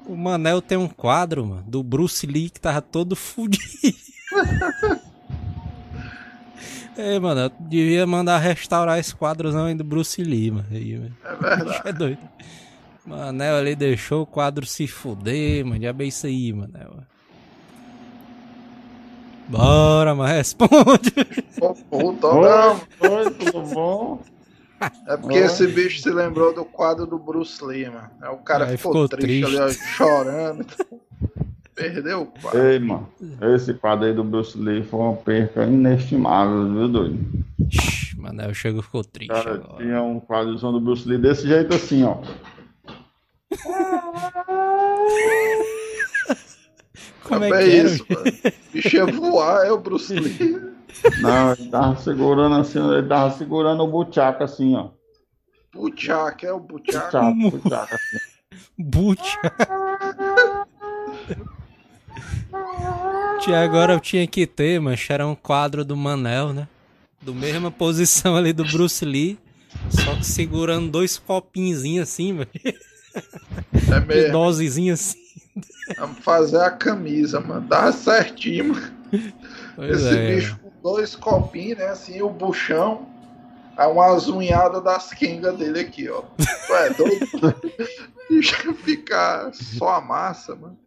O Manel tem um quadro, mano, do Bruce Lee que tava todo fudido. É, mano, eu devia mandar restaurar esse quadrozão aí do Bruce Lee, mano. Aí, mano.
É verdade.
É doido. Manel ali deixou o quadro se fuder, mano. Já bem isso aí, Manel. Bora, mas responde.
Ô, puta,
tudo bom?
É porque esse bicho se lembrou do quadro do Bruce Lee, mano. Aí o cara
Aí
ficou,
ficou
triste, ali, ó, chorando. Perdeu o quadro.
Ei, mano, esse quadro aí do Bruce Lee foi uma perca inestimável, viu, doido?
Shhh, Manel chegou ficou triste.
Cara,
agora.
tinha um quadrozão do Bruce Lee desse jeito assim, ó.
Como é
é
que era?
isso, mano. O bicho ia voar, é o Bruce Lee.
Não, ele tava segurando assim, ele tava segurando o buchaca assim, ó.
Buchak, é o Buchak.
Buchaca, buchaca assim.
Agora eu tinha que ter, mas era um quadro do Manel, né? Do mesma posição ali do Bruce Lee. Só que segurando dois copinzinhos assim, velho.
É
De
mesmo.
dosezinha assim.
Vamos fazer a camisa, mano. Dá certinho, mano.
Pois
Esse
é.
bicho dois copinhos, né? Assim, o buchão. Aí umas unhadas das quengas dele aqui, ó. Tu é doido? Ficar só a massa, mano.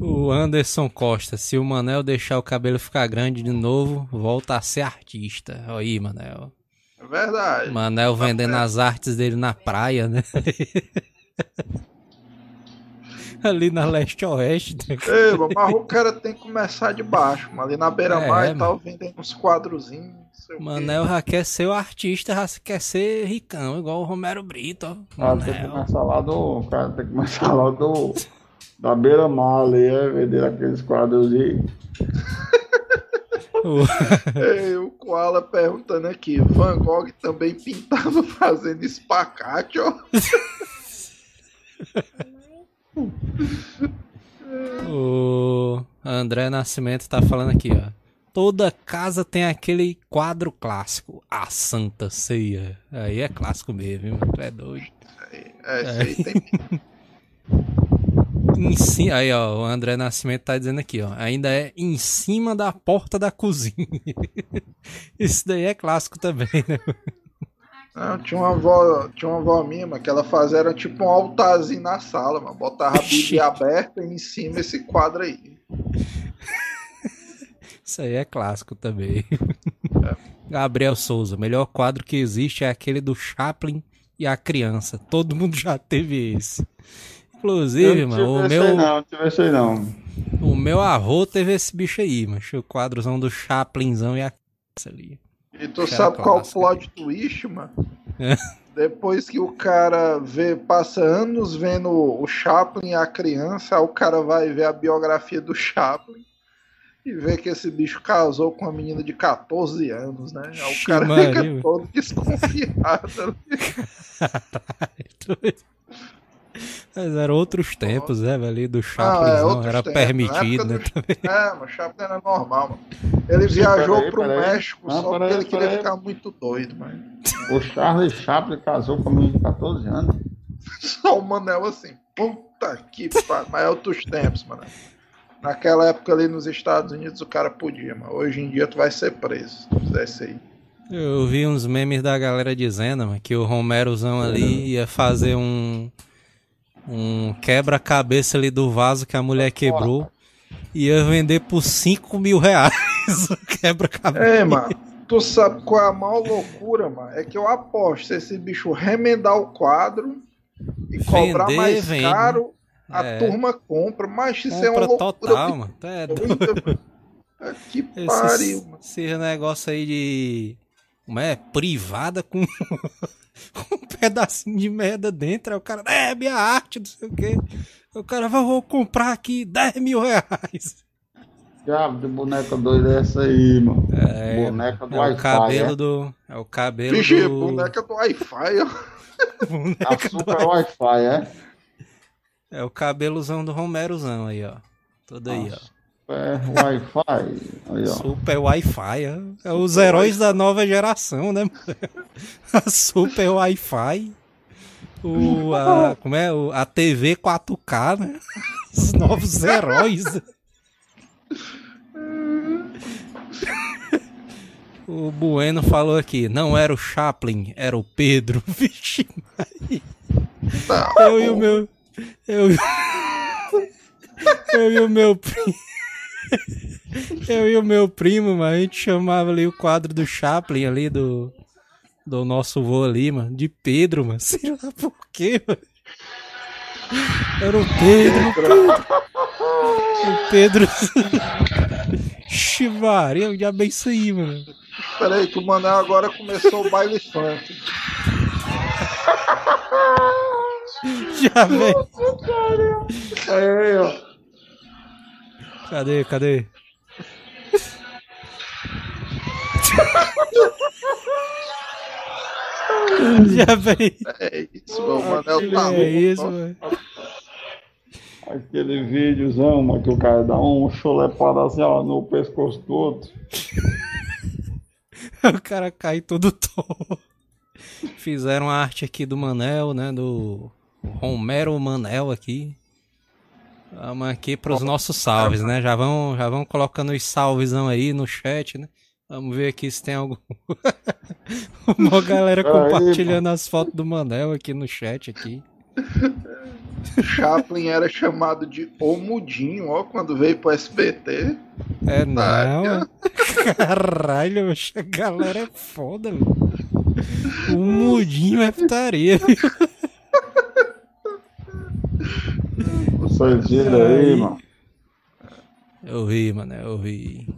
O Anderson Costa, se o Manel deixar o cabelo ficar grande de novo, volta a ser artista. Olha aí, Manel.
É verdade.
Manel vendendo as artes dele na praia, né? Ali na leste-oeste. Né?
Ei, mas o cara tem que começar de baixo, mano. Ali na beira-mar
É,
e tal, vendendo uns quadrozinhos.
Manel já quer ser o artista, já quer ser ricão, igual o Romero Brito. ó.
O cara tem que começar lá do. O cara tem que começar lá do. Da beira-mar ali, é vender aqueles quadros.
O-
Ei, o Koala perguntando aqui. Van Gogh também pintava fazendo espacate, ó.
O André Nascimento tá falando aqui, ó. Toda casa tem aquele quadro clássico, a Santa Ceia. Aí é clássico mesmo, viu? Tu é doido.
É, isso aí tem.
Em Aí, ó, o André Nascimento tá dizendo aqui, ó. Ainda é em cima da porta da cozinha. Isso daí é clássico também, né?
Não, tinha uma avó, tinha uma avó minha, mano, que ela fazia era tipo um altarzinho na sala, mano. Botava a Bíblia aberta e em cima esse quadro aí.
Isso aí é clássico também. Gabriel Souza, o melhor quadro que existe é aquele do Chaplin e a criança. Todo mundo já teve esse. Inclusive, mano, o meu,
não, não tive esse aí não.
o meu avô teve esse bicho aí, mano. O quadrozão do Chaplinzão e a criança ali.
E tu sabe qual o plot twist, mano?
É.
Depois que o cara vê, passa anos vendo o Chaplin e a criança, aí o cara vai ver a biografia do Chaplin e vê que esse bicho casou com uma menina de 14 anos, né? Aí o cara fica todo desconfiado.
Mas eram outros tempos, né, velho? Ali do
Ah, é,
era
tempos.
permitido, né?
do- É, mas o Chaplin era normal, mano. Ele viajou
peraí,
pro
peraí.
México
Não,
só
peraí,
porque ele queria ficar muito doido, mano.
O Charles Chaplin casou com a menina de 14 anos.
Só o Manel assim, puta que pariu. Mas é outros tempos, mano. Naquela época ali nos Estados Unidos o cara podia, mas hoje em dia tu vai ser preso se tu fizer isso aí.
Eu vi uns memes da galera dizendo, mano, que o Romerozão ali ia fazer um. Um quebra-cabeça ali do vaso que a mulher quebrou. E ia vender por 5 mil reais o quebra-cabeça.
É, mano. Tu sabe qual é a maior loucura, mano? É que eu aposto se esse bicho remendar o quadro e cobrar
Vender,
mais
vende.
caro, a
É.
turma compra. Mas isso é uma
Compra
loucura
total, mano. É doido.
mano. É Que
Esses,
pariu, mano.
esses negócio aí de. Como é? Privada com pedacinho de merda dentro. Aí o cara, é minha arte, não sei o quê. Aí O cara vai, vou comprar aqui 10 mil reais.
Diabo de boneca doida é essa aí, mano.
É,
boneca do
é o
Wi-Fi.
cabelo
é?
do. É o cabelo
Vixe,
do.
boneca do Wi-Fi, ó.
boneca do-
Açúcar Wi-Fi, é?
É o cabelozão do Romerozão aí, ó. Tudo aí, ó.
É Wi-Fi.
Super Wi-Fi, é, é os heróis da nova geração, né? A Super Wi-Fi. O, a, como é? O, a TV 4K, né? Os novos heróis. O Bueno falou aqui, não era o Chaplin, era o Pedro. Vixe, eu e o meu. Eu, e- eu e o meu primo. Eu e o meu primo, mano, a gente chamava ali o quadro do Chaplin ali, do. Do nosso vô ali, mano, de Pedro, mano. Sei lá por quê, mano. Era o Pedro, o Pedro. O Pedro. Diabo é isso aí, mano.
peraí, que o Manel agora começou o baile funk.
Já veio.
É, ó.
Cadê, cadê? Já veio.
É isso, meu Manel tá
É isso, velho.
Aquele videozão, mano, que o cara dá um cholepado assim, ó, no pescoço do outro.
O cara cai todo torto. Fizeram a arte aqui do Manel, né? Do Romero Manel aqui. Vamos aqui pros nossos salves, né? Já vão, já vão colocando os salvezão aí no chat, né? Vamos ver aqui se tem algum. Uma galera
Aí,
compartilhando as fotos do Manel aqui no chat aqui.
Chaplin era chamado de O Mudinho, ó, quando veio pro SBT.
É não. Caralho, a galera é foda, velho. O mudinho é putaria, viu?
Vocês viram aí,
Aí.
mano.
Eu ri, mano, eu ri.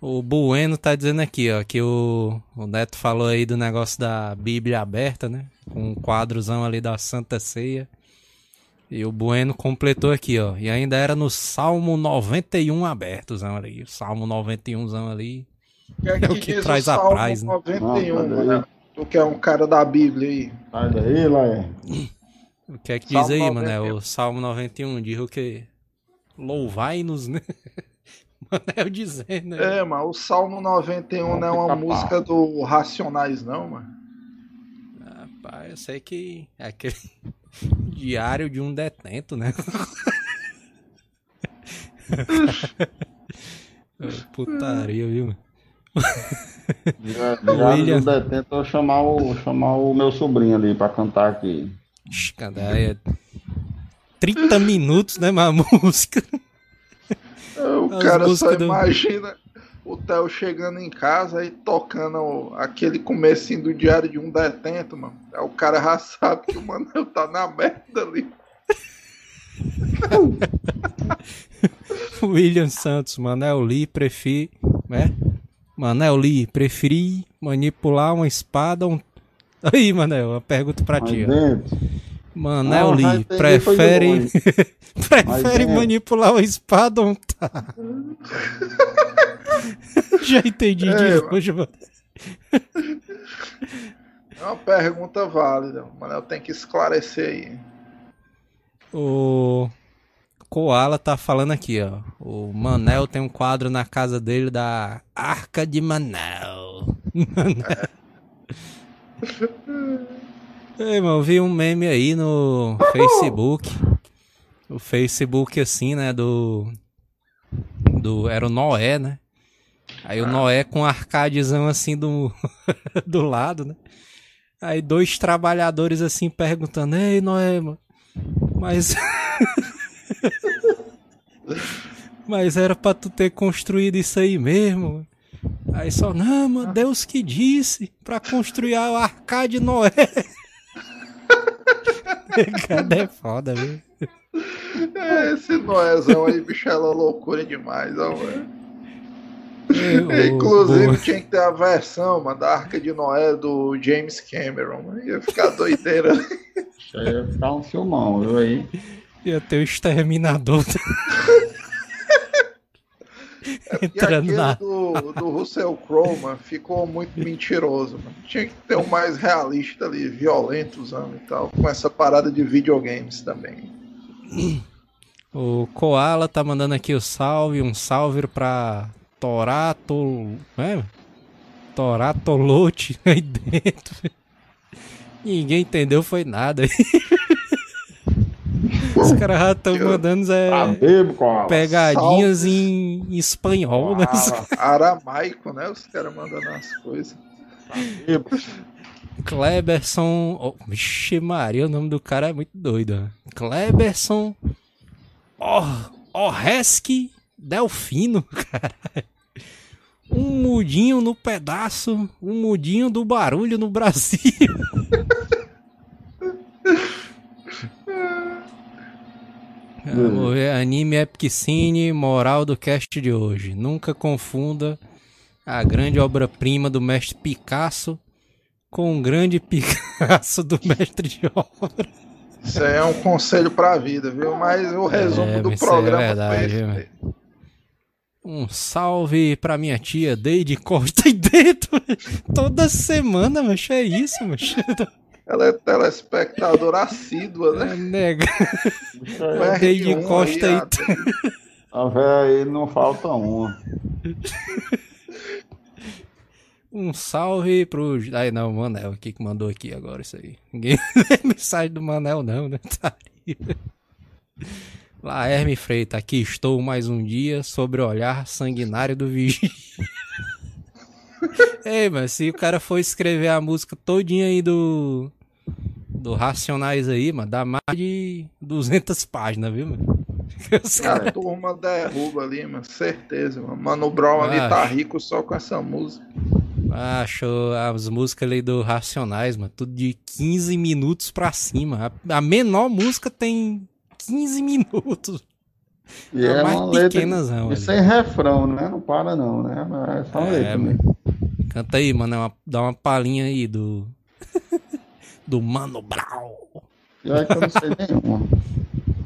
O Bueno tá dizendo aqui, ó, que o, o Neto falou aí do negócio da Bíblia aberta, né? Com um quadrozão ali da Santa Ceia. E o Bueno completou aqui, ó. E ainda era no Salmo 91 abertozão ali. O Salmo 91zão ali.
Que
É o que
diz
traz a
Salmo
paz, né?
91,
Não, cadê?
Manel. Tu que é um cara da Bíblia aí.
Sai daí, Laé.
O que é que
Salmo
diz aí,
91.
mano? É o Salmo 91 diz o quê? Louvai-nos, né? Manel dizendo. né?
É, mano, o Salmo 91 não é uma música do Racionais, não, mano.
Rapaz, eu sei que é aquele diário de um detento, né? Putaria, viu?
Já, já
William.
no detento, eu chamar o, chamar o meu sobrinho ali pra cantar aqui.
É 30 minutos, né, mas a música?
O
As
cara só
do-
imagina o Theo chegando em casa e tocando aquele comecinho do diário de um detento, mano. Aí o cara já sabe que o Manel tá na merda ali.
William Santos, Manel Lee prefere, né? Manel Lee, preferi manipular uma espada ou um... Aí, Manel, uma pergunta pra ti, ó. Manel
Ah, já
Lee,
entendi,
prefere,
de
prefere
Mas é.
manipular uma espada ou um tá? Já entendi de
É,
longe, mano.
É uma pergunta válida. O Manel tem que esclarecer aí.
O Koala tá falando aqui, ó. O Manel tem um quadro na casa dele da Arca de Manel. Ei, mano, eu vi um meme aí no Facebook. O Facebook, assim, né? Do. Do. Era o Noé, né? Aí o Noé com um arcadezão assim do, do lado, né? Aí dois trabalhadores assim perguntando: Ei, Noé, mano, mas. mas era pra tu ter construído isso aí mesmo? mano." Aí só, não, mano, Deus que disse pra construir o arcade Noé. Cara, é foda, viu?
É, esse Noézão aí, bicho, é loucura demais, ó, mano.
O-
Inclusive
o-
tinha que ter a versão, mano, da Arca de Noé do James Cameron. mano. Ia ficar doideira.
Ia ficar um filmão, viu aí?
Ia ter o exterminador.
E
Entrando
aquele
na.
do, do Russell Crowe, mano, ficou muito mentiroso, mano. Tinha que ter um mais realista ali, violento usando e tal, com essa parada de videogames também.
O Koala tá mandando aqui o salve, um salve pra Torato. É? Toratolote aí dentro. Ninguém entendeu, foi nada. Os caras já estão mandando
Tá
é, pegadinhas
salves.
em, espanhol, né?
Aramaico, né? Os caras mandando as coisas.
bebo.
Kleberson. Oh, vixe, Maria, o nome do cara é muito doido. né? Kleberson. Or, Orreski Delfino, cara. Um mudinho no pedaço, um mudinho do barulho no Brasil. Vamos ver, anime Epic Cine, moral do cast de hoje. Nunca confunda A grande obra-prima do mestre Picasso com um grande Picasso do mestre de obra.
Isso é um conselho pra vida, viu? Mas o resumo é, do programa
é verdade, foi esse. Um salve pra minha tia Deide Costa e dentro toda semana, mas é isso, mas
Ela é telespectadora assídua, né? É,
nega. Deide Costa aí.
A véia aí não falta uma.
Um salve pro. Ai, não, o Manel aqui que mandou aqui agora isso aí. Ninguém mensagem do Manel, não, né? Tá Lá, Herme Freita, aqui estou mais um dia sobre o olhar sanguinário do vigia. Ei, mas se o cara for escrever a música todinha aí do. Do Racionais aí, mano, dá mais de 200 páginas, viu, mano?
Cara, a turma derruba ali, mano, certeza, mano. Mano Brown ali tá rico só com essa música.
Acho as músicas ali do Racionais, mano, tudo de 15 minutos pra cima. A, a menor música tem 15 minutos.
E é, é mais uma pequenas, letra, e sem refrão, né? Não para não, né? Mas é só é, letra mesmo.
Canta aí, mano, é uma, dá uma palhinha aí do do Mano Brown.
É que eu não sei nenhuma.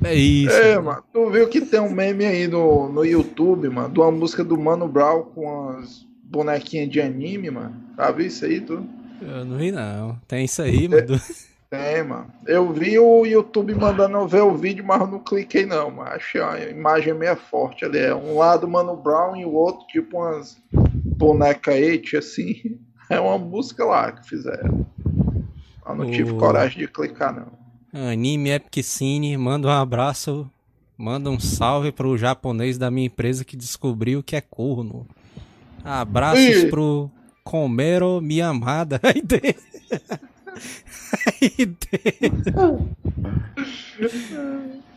É isso.
É, mano. Tu viu que tem um meme aí no, no YouTube, mano, de uma música do Mano Brown com as bonequinhas de anime, mano. Tá vendo isso aí, tu?
Eu não vi, não. Tem isso aí, mano.
Tem, mano. Eu vi o YouTube mandando eu ver o vídeo, mas eu não cliquei, não, mano. Achei a imagem meio forte ali. É um lado Mano Brown e o outro, tipo, umas boneca et, assim. É uma música lá que fizeram. Eu não o... tive coragem de clicar, não.
Anime Epic Cine, manda um abraço, manda um salve pro japonês da minha empresa que descobriu que é corno. Abraços e... pro Comero minha amada. Aí. Aí.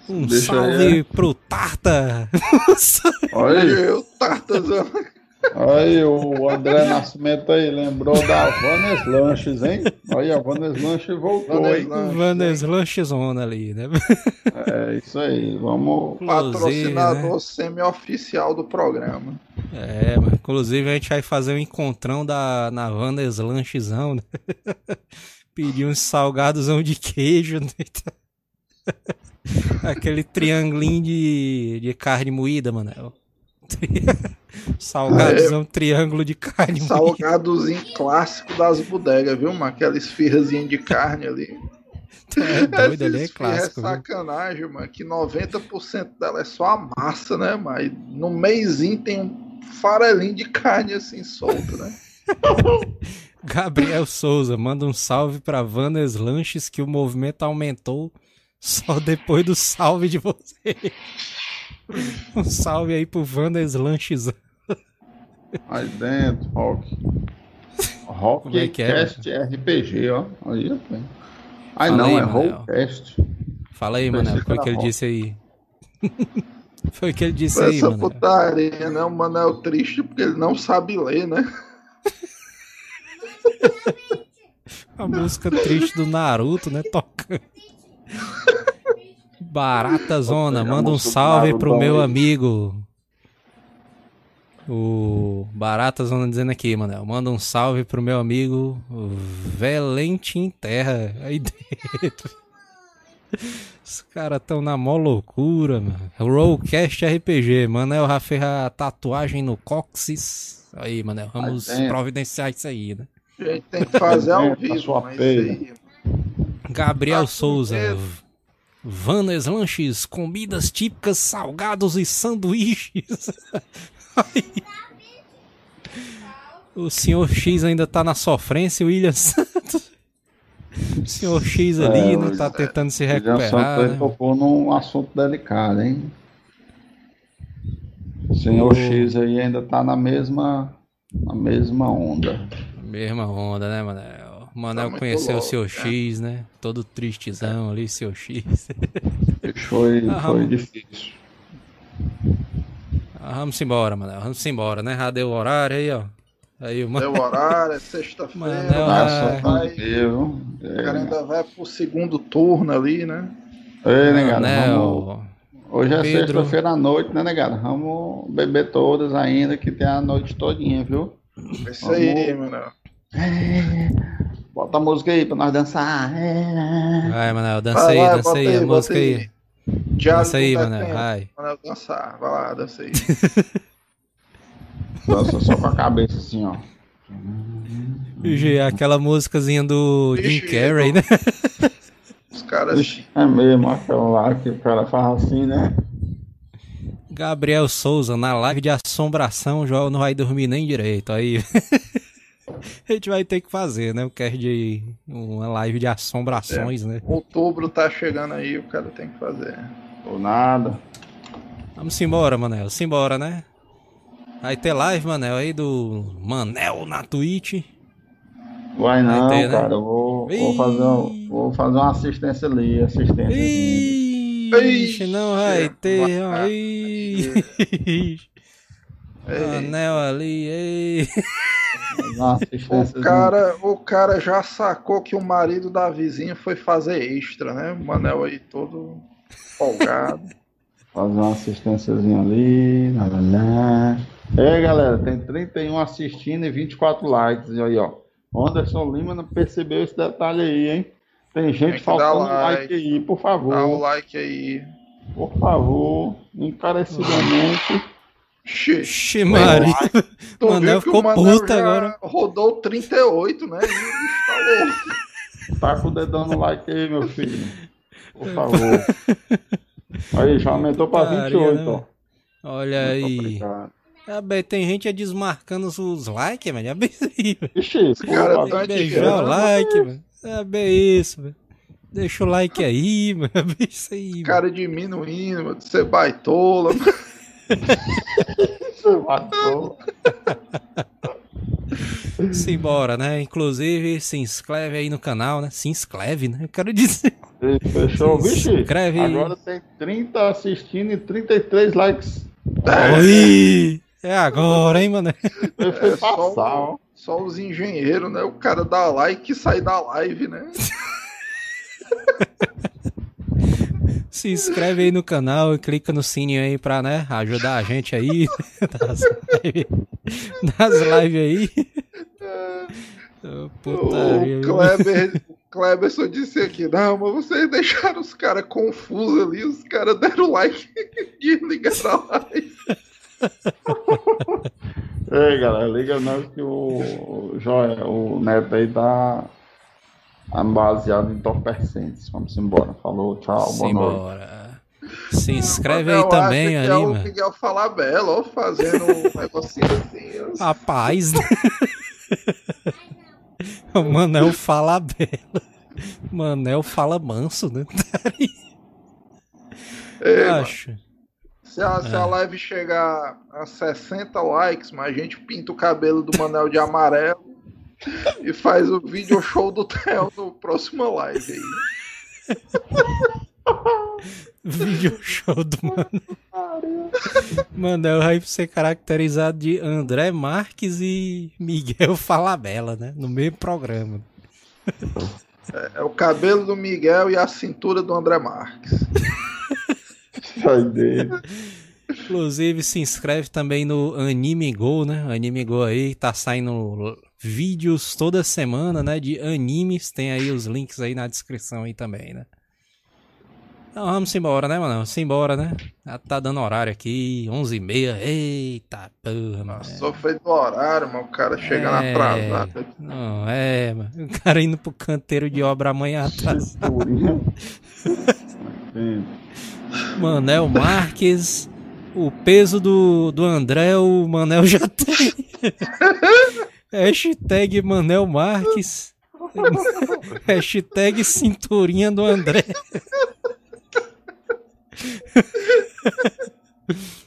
Um Deixa salve aí. pro Tarta.
Olha, o Tartazão.
Aí o André Nascimento aí lembrou da Vanes Lanches, hein? Olha, a Vanes Lanches voltou, Vanes hein?
Lanches, Vanes Lanches Zona ali, né?
É isso aí, vamos.
Patrocinador né? semi-oficial do programa.
É, mas inclusive a gente vai fazer um encontrão da, na Vanes Lanchezão, né? Pedir uns salgadosão de queijo, né? Aquele triangulinho de, de carne moída, Manel. Salgados é um triângulo de carne.
Salgadozinho clássico das bodegas, viu, mano? Aquela esfirrazinha de carne ali.
É doido, ali é clássico.
É sacanagem, viu? mano, que 90% dela é só a massa, né, mas no meizinho tem um farelinho de carne assim solto, né?
Gabriel Souza, manda um salve pra Vanas Lanches que o movimento aumentou só depois do salve de você. Um salve aí pro Vanas Lanches.
Aí dentro, Rock. Rock é é? Cast RPG, ó. Aí, ó. Ai Fala não, aí, é Rollcast.
Fala aí, mano. Foi o que ele disse aí. Foi o que ele disse aí,
mano. Essa putaria, né? O Manel triste porque ele não sabe ler, né?
A música triste do Naruto, né? Tocando. Barata Zona, manda um salve pro meu amigo o Barata Zona dizendo aqui, Manel. Manda um salve pro meu amigo Valentim Terra aí dentro. Os caras tão na mó loucura, mano. Rollcast RPG, Manel já fez a tatuagem no cóccix. Aí, Manel, vamos providenciar isso aí, né?
A gente tem que fazer ao vivo, mas aí...
Gabriel tá Souza. Vanas Lanches, comidas típicas, salgados e sanduíches. O senhor X ainda tá na sofrência, William Santos. O senhor X ali, é, né? Tá tentando se recuperar. Santos
né? tocou num assunto delicado, hein? O senhor o... X aí ainda tá na mesma, na mesma onda.
Mesma onda, né, Manel? Manel tá conheceu o senhor X, né? Todo tristezão ali, senhor X.
Foi, ah, foi difícil.
Ah, vamos embora, mano. Vamos embora, né? Já deu o horário aí, ó. Aí,
mano... Deu horário, é sexta-feira. Nossa, vai... O cara ainda vai pro segundo turno ali, né?
Ei, negado, vamos... Hoje é sexta-feira à noite, né, negado? Vamos beber todas ainda, que tem a noite todinha, viu?
É isso aí, Manel.
É, bota a música aí pra nós dançar.
Vai, Manel, dança aí, dança aí, a música aí.
Diário
Dança aí,
Tetento.
vai.
Manel dançar. Vai lá, dança aí.
Dança só com a cabeça assim, ó.
Aquela músicazinha do Jim
Ixi,
Carrey, né?
Os caras.
Ixi, é mesmo aquela lá que o cara faz assim, né?
Gabriel Souza, na live de assombração, o João não vai dormir nem direito. Aí. A gente vai ter que fazer, né? O cast de uma live de assombrações, né?
Outubro tá chegando aí, o cara tem que fazer.
Ou nada.
Vamos embora, Manel. Simbora, né? Vai ter live, Manel, aí do Manel na Twitch.
Vai não,
ter, né?
cara. Eu vou, vou, fazer, um- vou fazer uma assistência ali. Assistência.
Ixi, não vai
Ixi,
ter.
vai.
Ixi.
Ei,
Manel ali, ei.
assistência.
o, cara, o cara já sacou que o marido da vizinha foi fazer extra, né? O Manel aí todo folgado.
Fazer uma assistênciazinha ali. Lá, lá, lá. Ei, galera, tem 31 assistindo e 24 likes. E aí, ó. Anderson Lima não percebeu esse detalhe aí, hein? Tem gente
que
faltando
like.
like aí, por favor.
Dá o like aí.
Por favor, encarecidamente.
Xê,
Ixi, Maria.
tu
Manel ficou
Manel já
agora.
rodou 38, né? E instalou.
Tá com o dedão no like aí, meu filho. Por favor. Aí, já aumentou pra
Putaria,
28,
né?
ó.
Olha
Muito
aí.
obrigado.
Ah, bem, tem gente desmarcando os likes, mano. É bem isso aí, velho.
Ixi, esse
Cara, tá
beijar o like, mano. É bem isso, velho. Deixa o like aí, mano. É bem isso aí, mano.
Cara diminuindo, mano, você baitola.
Matou.
Simbora, né? Inclusive, se inscreve aí no canal, né? Se inscreve, né? Eu quero dizer.
Fechou,
Se
vixe.
inscreve.
Agora tem 30 assistindo e 33 likes.
Oi! É agora, hein, mano?
Foi
É só, só os engenheiros, né? O cara dá like e sai da live, né?
Se inscreve aí no canal e clica no sininho aí pra, né, ajudar a gente aí nas lives nas lives aí. Putaria,
o? Kleber, o Kleberson disse aqui, não, mas vocês deixaram os caras confusos ali, os caras deram like e desligaram a live.
Ei, galera, liga nós que o, o, o Neto aí tá baseado em entorpecentes. Vamos embora. Falou, tchau, boa noite.
Simbora. Se inscreve aí também
que é o
mano.
Miguel Falabella, ó, fazendo um negocinho assim.
Rapaz, né? o Manel fala bela. Manel fala manso, né?
É, mano,
Acho.
se, a, se a live chegar a 60 likes, mas a gente pinta o cabelo do Manel de amarelo e faz o vídeo show do Theo no próximo live aí.
Vídeo show do Manel. Manel vai ser caracterizado de André Marques e Miguel Falabella, né? No mesmo programa.
É o cabelo do Miguel e a cintura do André Marques.
Sai dele.
Inclusive, se inscreve também no Anime Go, né? Anime Go aí, tá saindo vídeos toda semana, né? De animes. Tem aí os links aí na descrição aí também, né? Então vamos embora, né, mano? Simbora, né? Já tá dando horário aqui, 11h30. Eita porra, mano.
Só feito do horário, mano. O cara chegando
É.
atrasado.
Não, é, mano. O cara indo pro canteiro de obra amanhã atrás. Manel Marques. O peso do, do André, o Manel já tem. Hashtag Manel Marques. Hashtag cinturinha do André.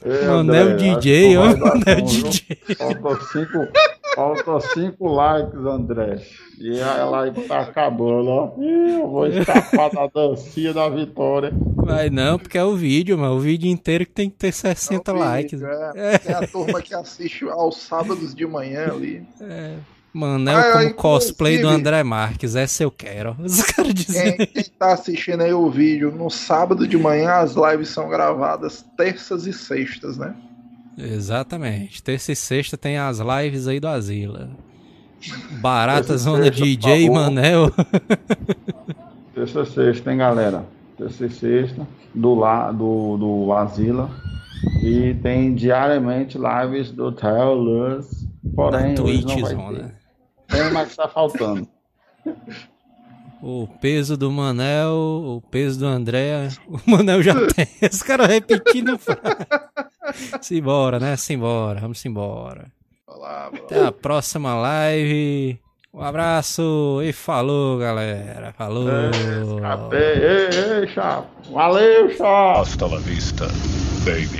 Ei,
Manel
André,
DJ, ó. Manel? DJ.
Faltou cinco, faltou cinco likes, André. E a live tá acabando, ó. Eu vou escapar da dancinha da vitória.
Vai não, porque é o vídeo, mano. O vídeo inteiro que tem que ter 60
É o
likes.
vídeo, é. Tem a turma que assiste aos sábados de manhã ali.
Manel
Ah,
como
inclusive-
cosplay do André Marques. Essa eu quero. Os caras.
Quem, quem tá assistindo aí o vídeo no sábado de manhã, as lives são gravadas terças e sextas, né?
Exatamente. Terça e sexta tem as lives aí do Asila. Barata Zona DJ, Manel.
Terça e sexta, hein, galera? Terça e sexta, do, lá, do, do Asila. E tem diariamente lives do Taylors. Porém,
Twitch
não vai ter. Tem, mas tá faltando.
O peso do Manel, o peso do André. O Manel já tem. Esse cara repetindo. Simbora, né? Simbora. Vamos embora. Até a próxima live. Um abraço e falou, galera. Falou.
Escapei. Ei, ei, chapa. Valeu, chapa.
Hasta la vista, baby.